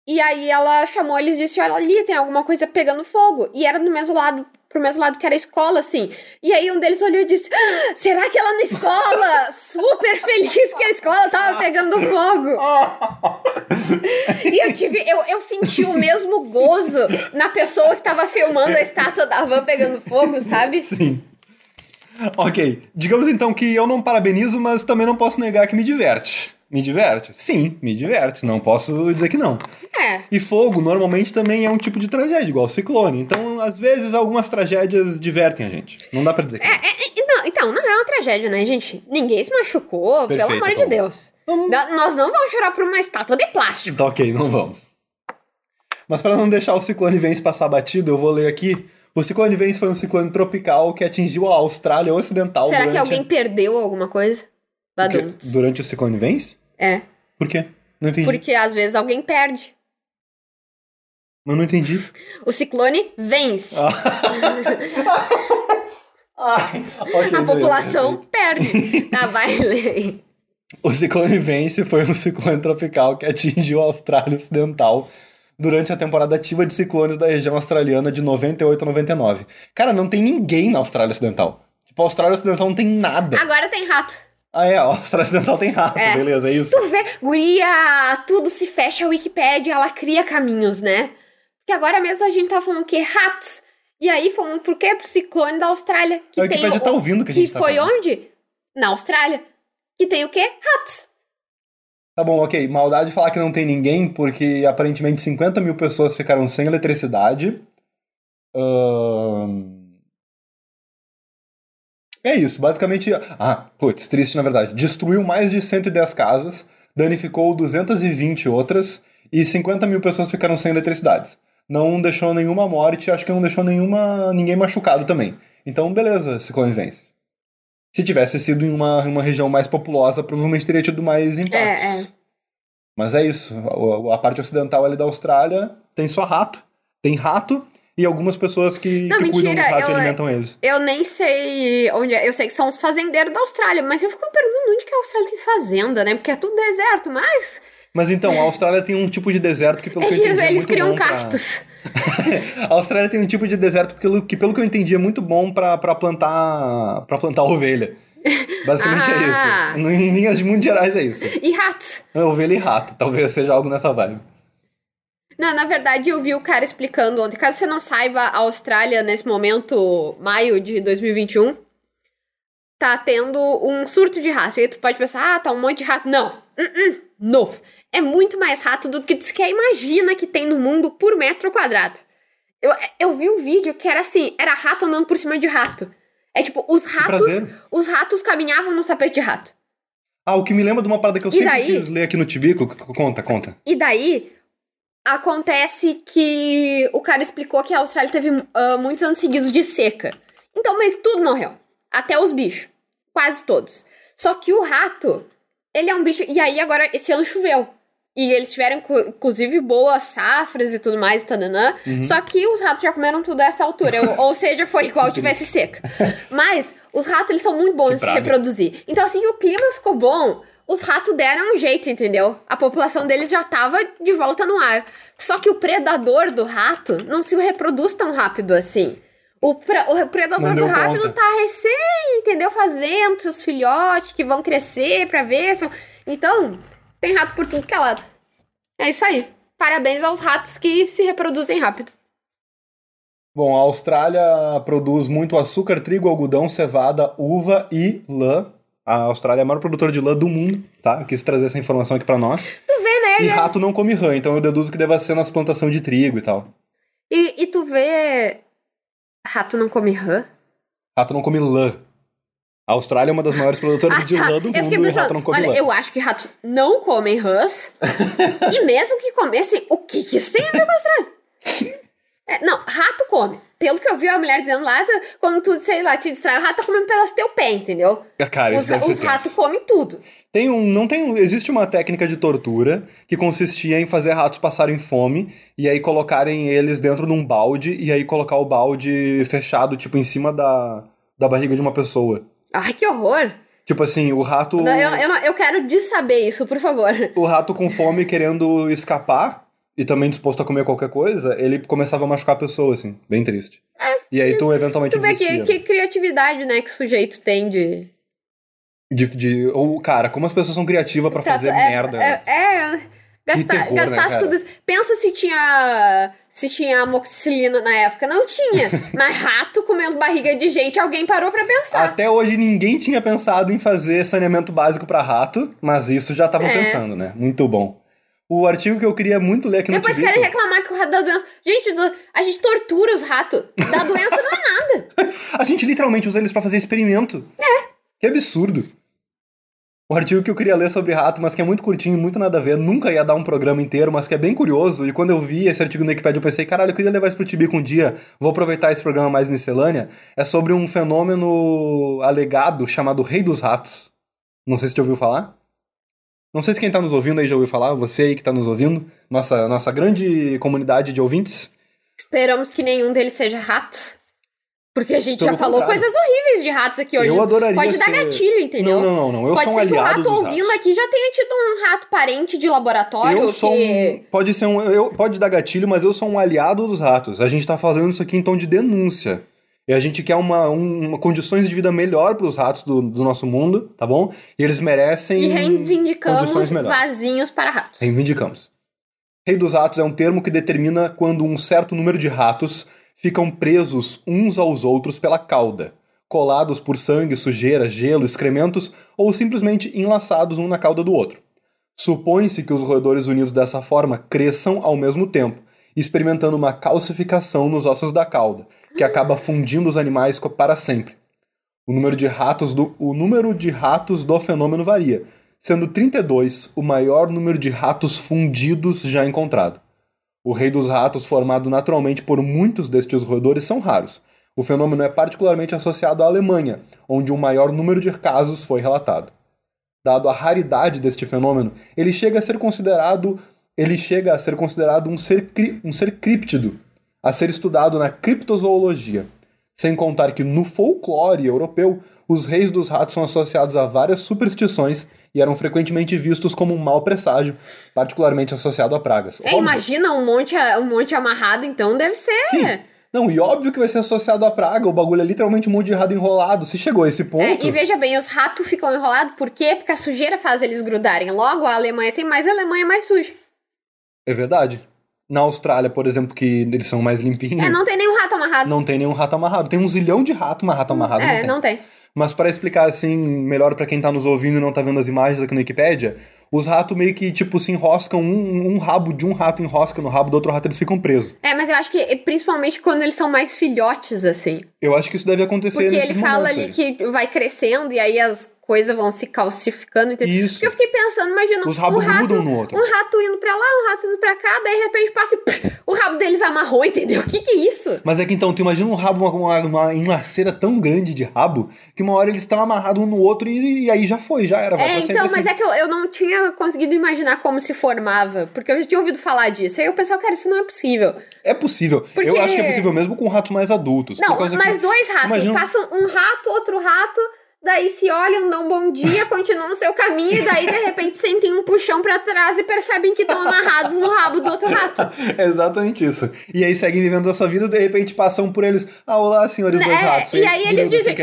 E aí ela chamou eles e disse: Olha ali, tem alguma coisa pegando fogo. E era do mesmo lado, pro mesmo lado que era a escola, assim. E aí um deles olhou e disse: "Ah, Será que ela na escola? *laughs* Super feliz que a escola tava pegando fogo. E eu tive. Eu, eu senti o mesmo gozo na pessoa que tava filmando a estátua da van pegando fogo, sabe? Sim. *laughs* Ok, digamos então que eu não parabenizo, mas também não posso negar que me diverte. Me diverte? Sim, me diverte, não posso dizer que não. É. E fogo normalmente também é um tipo de tragédia, igual ciclone. Então, às vezes, algumas tragédias divertem a gente. Não dá pra dizer que não. É, é, não, então, não é uma tragédia, né, gente? Ninguém se machucou, Perfeito, pelo amor de Tom. Deus. Então, Nó- Nós não vamos chorar por uma estátua de plástico. Tá ok, não vamos. Mas para não deixar o ciclone Vence passar batido, eu vou ler aqui. O ciclone Vence foi um ciclone tropical que atingiu a Austrália Ocidental Será que durante... alguém perdeu alguma coisa? O. Durante o ciclone Vence? É, Por quê? Não entendi. porque às vezes alguém perde. Eu não entendi. O ciclone vence. Ah. *laughs* Ai, ok, A população perde. Tá, vai *laughs* ler. O ciclone Vence foi um ciclone tropical que atingiu a Austrália Ocidental durante a temporada ativa de ciclones da região australiana de 98 a 99. Cara, não tem ninguém na Austrália Ocidental. Tipo, a Austrália Ocidental não tem nada. Agora tem rato. Ah, é, a Austrália Ocidental tem rato, É. beleza, é isso. Tu vê, guria, tudo se fecha, a Wikipédia, ela cria caminhos, né? Porque agora mesmo a gente tá falando o quê? Ratos. E aí fomos por quê? Pro ciclone da Austrália. Que A Wikipédia tem o- tá ouvindo que a gente tá foi falando. onde? Na Austrália. Que tem o quê? Ratos. Tá bom, ok. Maldade falar que não tem ninguém, porque aparentemente 50 mil pessoas ficaram sem eletricidade. É isso, basicamente. Ah, putz, triste na verdade. Destruiu mais de 110 casas, danificou 220 outras e 50 mil pessoas ficaram sem eletricidade. Não deixou nenhuma morte, acho que não deixou nenhuma ninguém machucado também. Então, beleza, Ciclone vence. Se tivesse sido em uma, uma região mais populosa, provavelmente teria tido mais impactos. É, é. Mas é isso. A, a parte ocidental ali da Austrália tem só rato. Tem rato e algumas pessoas que, Não, que cuidam mentira, dos ratos e eu- alimentam eles. Eu nem sei onde é. Eu sei que são os fazendeiros da Austrália, mas eu fico me perguntando onde que a Austrália tem fazenda, né? Porque é tudo deserto, mas. Mas então, a Austrália tem um tipo de deserto que, pelo que eu Eles, entendi, é eles muito criam pra- cactos. *laughs* A Austrália tem um tipo de deserto que, pelo que, eu entendi, é muito bom pra, pra plantar pra plantar *laughs* ovelha. Basicamente Ah. é isso. No- Em linhas muito gerais é isso. E ratos. É Ovelha e rato, talvez seja algo nessa vibe. Não, na verdade, eu vi o cara explicando ontem. Caso você não saiba, a Austrália, nesse momento, maio de 2021, tá tendo um surto de rato. E aí tu pode pensar, ah, tá um monte de rato. Não. Uh-uh. Não. É muito mais rato do que tu sequer imagina que tem no mundo por metro quadrado. Eu, eu vi um vídeo que era assim, era rato andando por cima de rato. É tipo, os ratos, os ratos caminhavam no tapete de rato. Ah, o que me lembra de uma parada que eu E sempre daí? quis ler aqui no Tibico. Conta, conta. E daí, acontece que o cara explicou que a Austrália teve ah, muitos anos seguidos de seca. Então meio que tudo morreu. Até os bichos. Quase todos. Só que o rato, ele é um bicho. E aí agora, esse ano choveu. E eles tiveram, inclusive, boas safras e tudo mais, tananã. Uhum. Só que os ratos já comeram tudo a essa altura. ou, ou seja, foi *laughs* igual tivesse seca. Mas os ratos, eles são muito bons em se reproduzir. Então, assim o clima ficou bom, os ratos deram um jeito, entendeu? A população deles já tava de volta no ar. Só que o predador do rato não se reproduz tão rápido assim. O, o predador do rato conta. tá recém, entendeu? Fazendo seus filhotes que vão crescer pra ver se. Então, tem rato por tudo que é lado. É isso aí. Parabéns aos ratos que se reproduzem rápido. Bom, a Austrália produz muito açúcar, trigo, algodão, cevada, uva e lã. A Austrália é a maior produtora de lã do mundo, tá? Quis trazer essa informação aqui pra nós. Tu vê, né? E rato não come rã, então eu deduzo que deva ser nas plantações de trigo e tal. E, e tu vê. Rato não come rã? Rato não come lã. A Austrália é uma das maiores produtoras de lã do Ah, tá. eu mundo e rato pensando, não come olha, lã. eu acho que ratos não comem rãs. *laughs* e mesmo que comessem, o que, que isso tem a ver com a Austrália? É, não, rato come. Pelo que eu vi a mulher dizendo lá, se- quando tu, sei lá, te distrai, o rato tá comendo um pedaço do teu pé, entendeu? Cara, os os ratos comem tudo. Tem um, não tem um, existe uma técnica de tortura que consistia em fazer ratos passarem fome e aí colocarem eles dentro de um balde e aí colocar o balde fechado, tipo, em cima da, da barriga de uma pessoa. Ai, que horror. Tipo assim, o rato. Não, eu, eu, não- eu quero de saber isso, por favor. O rato com fome querendo escapar e também disposto a comer qualquer coisa, ele começava a machucar a pessoa, assim, bem triste. e aí tu eventualmente É, Tu vê que, que criatividade, né, que o sujeito tem de. De, de, ou, cara, como as pessoas são criativas pra fazer é, merda. É, é, gastar, terror, né, gastasse cara? tudo isso. Pensa se tinha. Se tinha amoxicilina na época. Não tinha. *laughs* Mas rato comendo barriga de gente, alguém parou pra pensar. Até hoje ninguém tinha pensado em fazer saneamento básico pra rato, mas isso já estavam É. pensando, né? Muito bom. O artigo que eu queria muito ler aqui no Depois querem reclamar que o rato dá doença. Gente, a gente tortura os ratos. Dá doença não é nada. *laughs* A gente literalmente usa eles pra fazer experimento. É. Que absurdo. O artigo que eu queria ler sobre rato, mas que é muito curtinho, muito nada a ver, nunca ia dar um programa inteiro, mas que é bem curioso. E quando eu vi esse artigo no Wikipedia, eu pensei, caralho, eu queria levar isso pro Tibico um dia, vou aproveitar esse programa mais miscelânea. É sobre um fenômeno alegado chamado Rei dos Ratos. Não sei se você ouviu falar. Não sei se quem tá nos ouvindo aí já ouviu falar, você aí que tá nos ouvindo, nossa, nossa grande comunidade de ouvintes. Esperamos que nenhum deles seja rato. Porque a gente Pelo já falou contrário. coisas horríveis de ratos aqui hoje. Eu adoraria Pode dar ser- gatilho, entendeu? Não, não, não, não. Eu Pode sou um ser que o rato ouvindo aqui já tenha tido um rato parente de laboratório Eu sou que. um, pode ser um, eu, pode dar gatilho, mas eu sou um aliado dos ratos. A gente tá fazendo isso aqui em tom de denúncia. E a gente quer uma, um- uma condições de vida melhor para os ratos do, do nosso mundo, tá bom? E eles merecem E reivindicamos vazinhos para ratos. Reivindicamos. Rei dos ratos é um termo que determina quando um certo número de ratos ficam presos uns aos outros pela cauda, colados por sangue, sujeira, gelo, excrementos ou simplesmente enlaçados um na cauda do outro. Supõe-se que os roedores unidos dessa forma cresçam ao mesmo tempo, experimentando uma calcificação nos ossos da cauda, que acaba fundindo os animais para sempre. O número de ratos do, o número de ratos do fenômeno varia, sendo 32 o maior número de ratos fundidos já encontrado. O rei dos ratos, formado naturalmente por muitos destes roedores, são raros. O fenômeno é particularmente associado à Alemanha, onde o maior número de casos foi relatado. Dado a raridade deste fenômeno, ele chega a ser considerado, ele chega a ser considerado um ser, um ser críptido, a ser estudado na criptozoologia. Sem contar que no folclore europeu, os reis dos ratos são associados a várias superstições e eram frequentemente vistos como um mau presságio, particularmente associado a pragas. É, imagina um monte, um monte amarrado, então deve ser. Sim. Não, e óbvio que vai ser associado à praga, o bagulho é literalmente um monte de errado enrolado. Se chegou a esse ponto. É, e veja bem, os ratos ficam enrolados, por quê? Porque a sujeira faz eles grudarem. Logo, a Alemanha tem mais, a Alemanha é mais suja. É verdade. Na Austrália, por exemplo, que eles são mais limpinhos, É, não tem nenhum rato amarrado. não tem nenhum rato amarrado. Tem um zilhão de rato, mas rato amarrado não é, tem. não tem. Mas para explicar assim, melhor pra quem tá nos ouvindo e não tá vendo as imagens aqui no Wikipedia, os ratos meio que, tipo, se enroscam, um, um rabo de um rato enrosca no rabo do outro rato, eles ficam presos. É, mas eu acho que principalmente quando eles são mais filhotes, assim. Eu acho que isso deve acontecer Porque ele fala ali aí. que vai crescendo e aí as coisas vão se calcificando. Entendeu? Isso. Porque eu fiquei pensando, imagina, Os rabos um rato, grudam no outro. um rato indo pra lá, um rato indo pra cá, daí de repente passa e pff, *laughs* o rabo deles amarrou, entendeu? O que que é isso? Mas é que então, tu imagina um rabo, uma, uma, uma enlaceira tão grande de rabo, que uma hora eles estão amarrados um no outro e, e aí já foi, já era. É, então, mas assim. é que eu, eu não tinha conseguido imaginar como se formava, porque eu já tinha ouvido falar disso. Aí eu pensava, cara, isso não é possível. É possível. Porque- Eu acho que é possível mesmo com ratos mais adultos. Não, mas que, dois ratos. imagina- Passam um rato, outro rato, daí se olham, dão um bom dia, *laughs* continuam seu caminho, e daí de repente sentem um puxão pra trás e percebem que estão amarrados no rabo do outro rato. *laughs* Exatamente isso. E aí seguem vivendo essa vida, de repente passam por eles. Ah, olá, senhores dois É, ratos. e aí eles dizem.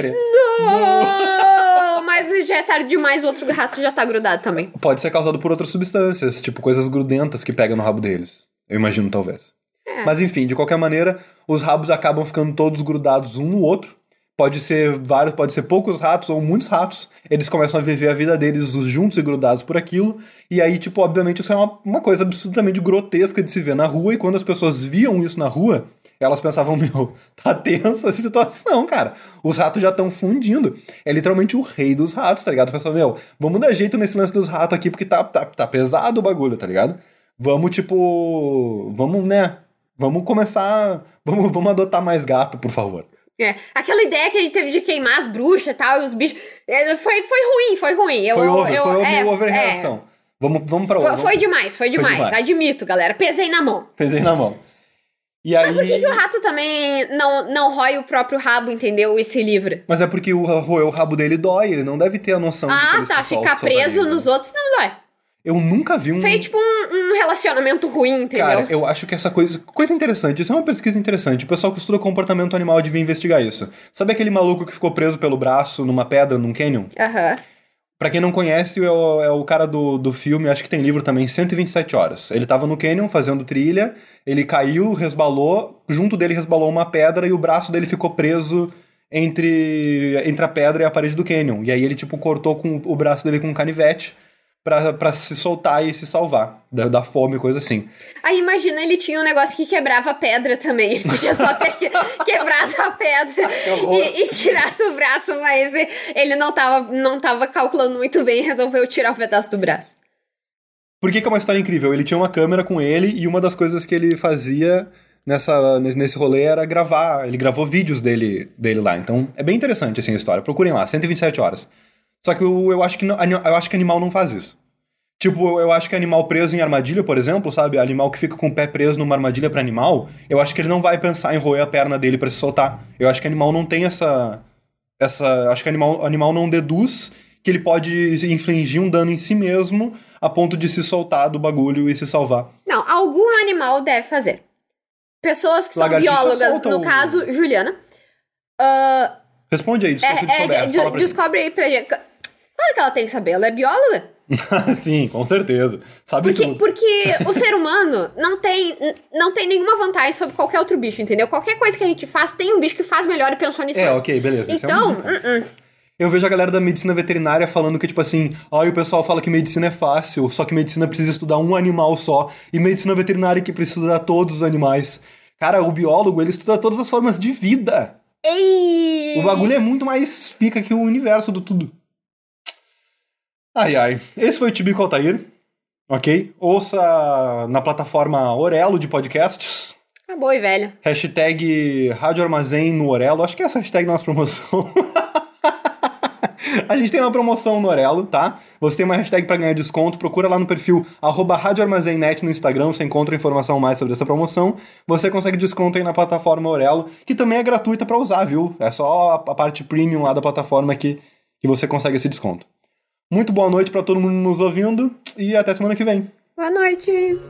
Não, *laughs* mas já é tarde demais, o outro rato já tá grudado também. Pode ser causado por outras substâncias, tipo coisas grudentas que pegam no rabo deles. Eu imagino, talvez. É. Mas enfim, de qualquer maneira, os rabos acabam ficando todos grudados um no outro. Pode ser vários, pode ser poucos ratos ou muitos ratos. Eles começam a viver a vida deles os juntos e grudados por aquilo. E aí, tipo, obviamente, isso é uma, uma coisa absolutamente grotesca de se ver na rua. E quando as pessoas viam isso na rua, elas pensavam, *laughs* meu, tá tensa essa situação, cara. Os ratos já estão fundindo. É literalmente o rei dos ratos, tá ligado? Pessoal, meu, vamos dar jeito nesse lance dos ratos aqui, porque tá, tá, tá pesado o bagulho, tá ligado? Vamos, tipo. Vamos, né? Vamos começar. Vamos, vamos adotar mais gato, por favor. É, aquela ideia que a gente teve de queimar as bruxas e tal, e os bichos. é, foi, foi ruim, foi ruim. Eu, foi over, eu, foi é, meio overreação. Vamos, vamos pra outra. Foi, foi demais, foi demais. demais. Admito, galera. Pesei na mão. Pesei na mão. E aí. Mas por que, que o rato também não, não rói o próprio rabo, entendeu? E se livra? Mas é porque o, roer o rabo dele dói, ele não deve ter a noção de que Ah, tá. Ficar preso né? nos outros não dói. Eu nunca vi um. Isso aí é tipo um, um relacionamento ruim, entendeu? Cara, eu acho que essa coisa. Coisa interessante, isso é uma pesquisa interessante. O pessoal que estuda comportamento animal devia investigar isso. Sabe aquele maluco que ficou preso pelo braço numa pedra num canyon? Aham. Pra quem não conhece, é o, é o cara do, do filme, acho que tem livro também, 127 horas. Ele tava no canyon fazendo trilha, ele caiu, resbalou, junto dele resbalou uma pedra e o braço dele ficou preso entre, entre a pedra e a parede do canyon. E aí ele, tipo, cortou com o braço dele com um canivete pra se soltar e se salvar da, da fome, coisa assim. Aí imagina, ele tinha um negócio que quebrava a pedra também. Ele podia só ter que- *laughs* quebrado a pedra e, e tirado o braço, mas ele não tava, não tava calculando muito bem e resolveu tirar o pedaço do braço. Por que, que é uma história incrível? Ele tinha uma câmera com ele e uma das coisas que ele fazia nessa, nesse nesse rolê era gravar. Ele gravou vídeos dele, dele lá. Então é bem interessante assim, a história. Procurem lá, 127 horas. Só que eu, eu, acho que não- eu acho que animal não faz isso. Tipo, eu acho que animal preso em armadilha, por exemplo, sabe? Animal que fica com o pé preso numa armadilha pra animal, eu acho que ele não vai pensar em roer a perna dele pra se soltar. Eu acho que animal não tem essa. essa acho que animal, animal não deduz que ele pode infligir um dano em si mesmo a ponto de se soltar do bagulho e se salvar. Não, algum animal deve fazer. Pessoas que são Lagartixa biólogas, solta no o- caso, Juliana. ah, Responde aí, é, é, de- gente. descobre aí pra gente. Claro que ela tem que saber, ela é bióloga. *laughs* Sim, com certeza. Sabe Porque, tudo. porque *laughs* o ser humano não tem, não tem nenhuma vantagem sobre qualquer outro bicho, entendeu? Qualquer coisa que a gente faz, tem um bicho que faz melhor e pensou nisso É, antes. ok, beleza. esse é um Então, ponto. uh-uh. Eu vejo a galera da medicina veterinária falando que, tipo assim, ai, o pessoal fala que medicina é fácil, só que medicina precisa estudar um animal só, e medicina veterinária que precisa estudar todos os animais. Cara, o biólogo, ele estuda todas as formas de vida. Ei! O bagulho é muito mais pica que o universo do tudo. Ai, ai. Esse foi o Tibico Altair, ok? Ouça na plataforma Orelo de podcasts. Acabou, e velho. Hashtag Rádio Armazém no Orelo. Acho que é essa hashtag da nossa promoção. *laughs* A gente tem uma promoção no Orelo, tá? Você tem uma hashtag pra ganhar desconto. Procura lá no perfil arroba no Instagram. Você encontra informação mais sobre essa promoção. Você consegue desconto aí na plataforma Orelo, que também é gratuita pra usar, viu? É só a parte premium lá da plataforma que, que você consegue esse desconto. Muito boa noite pra todo mundo nos ouvindo e até semana que vem. Boa noite.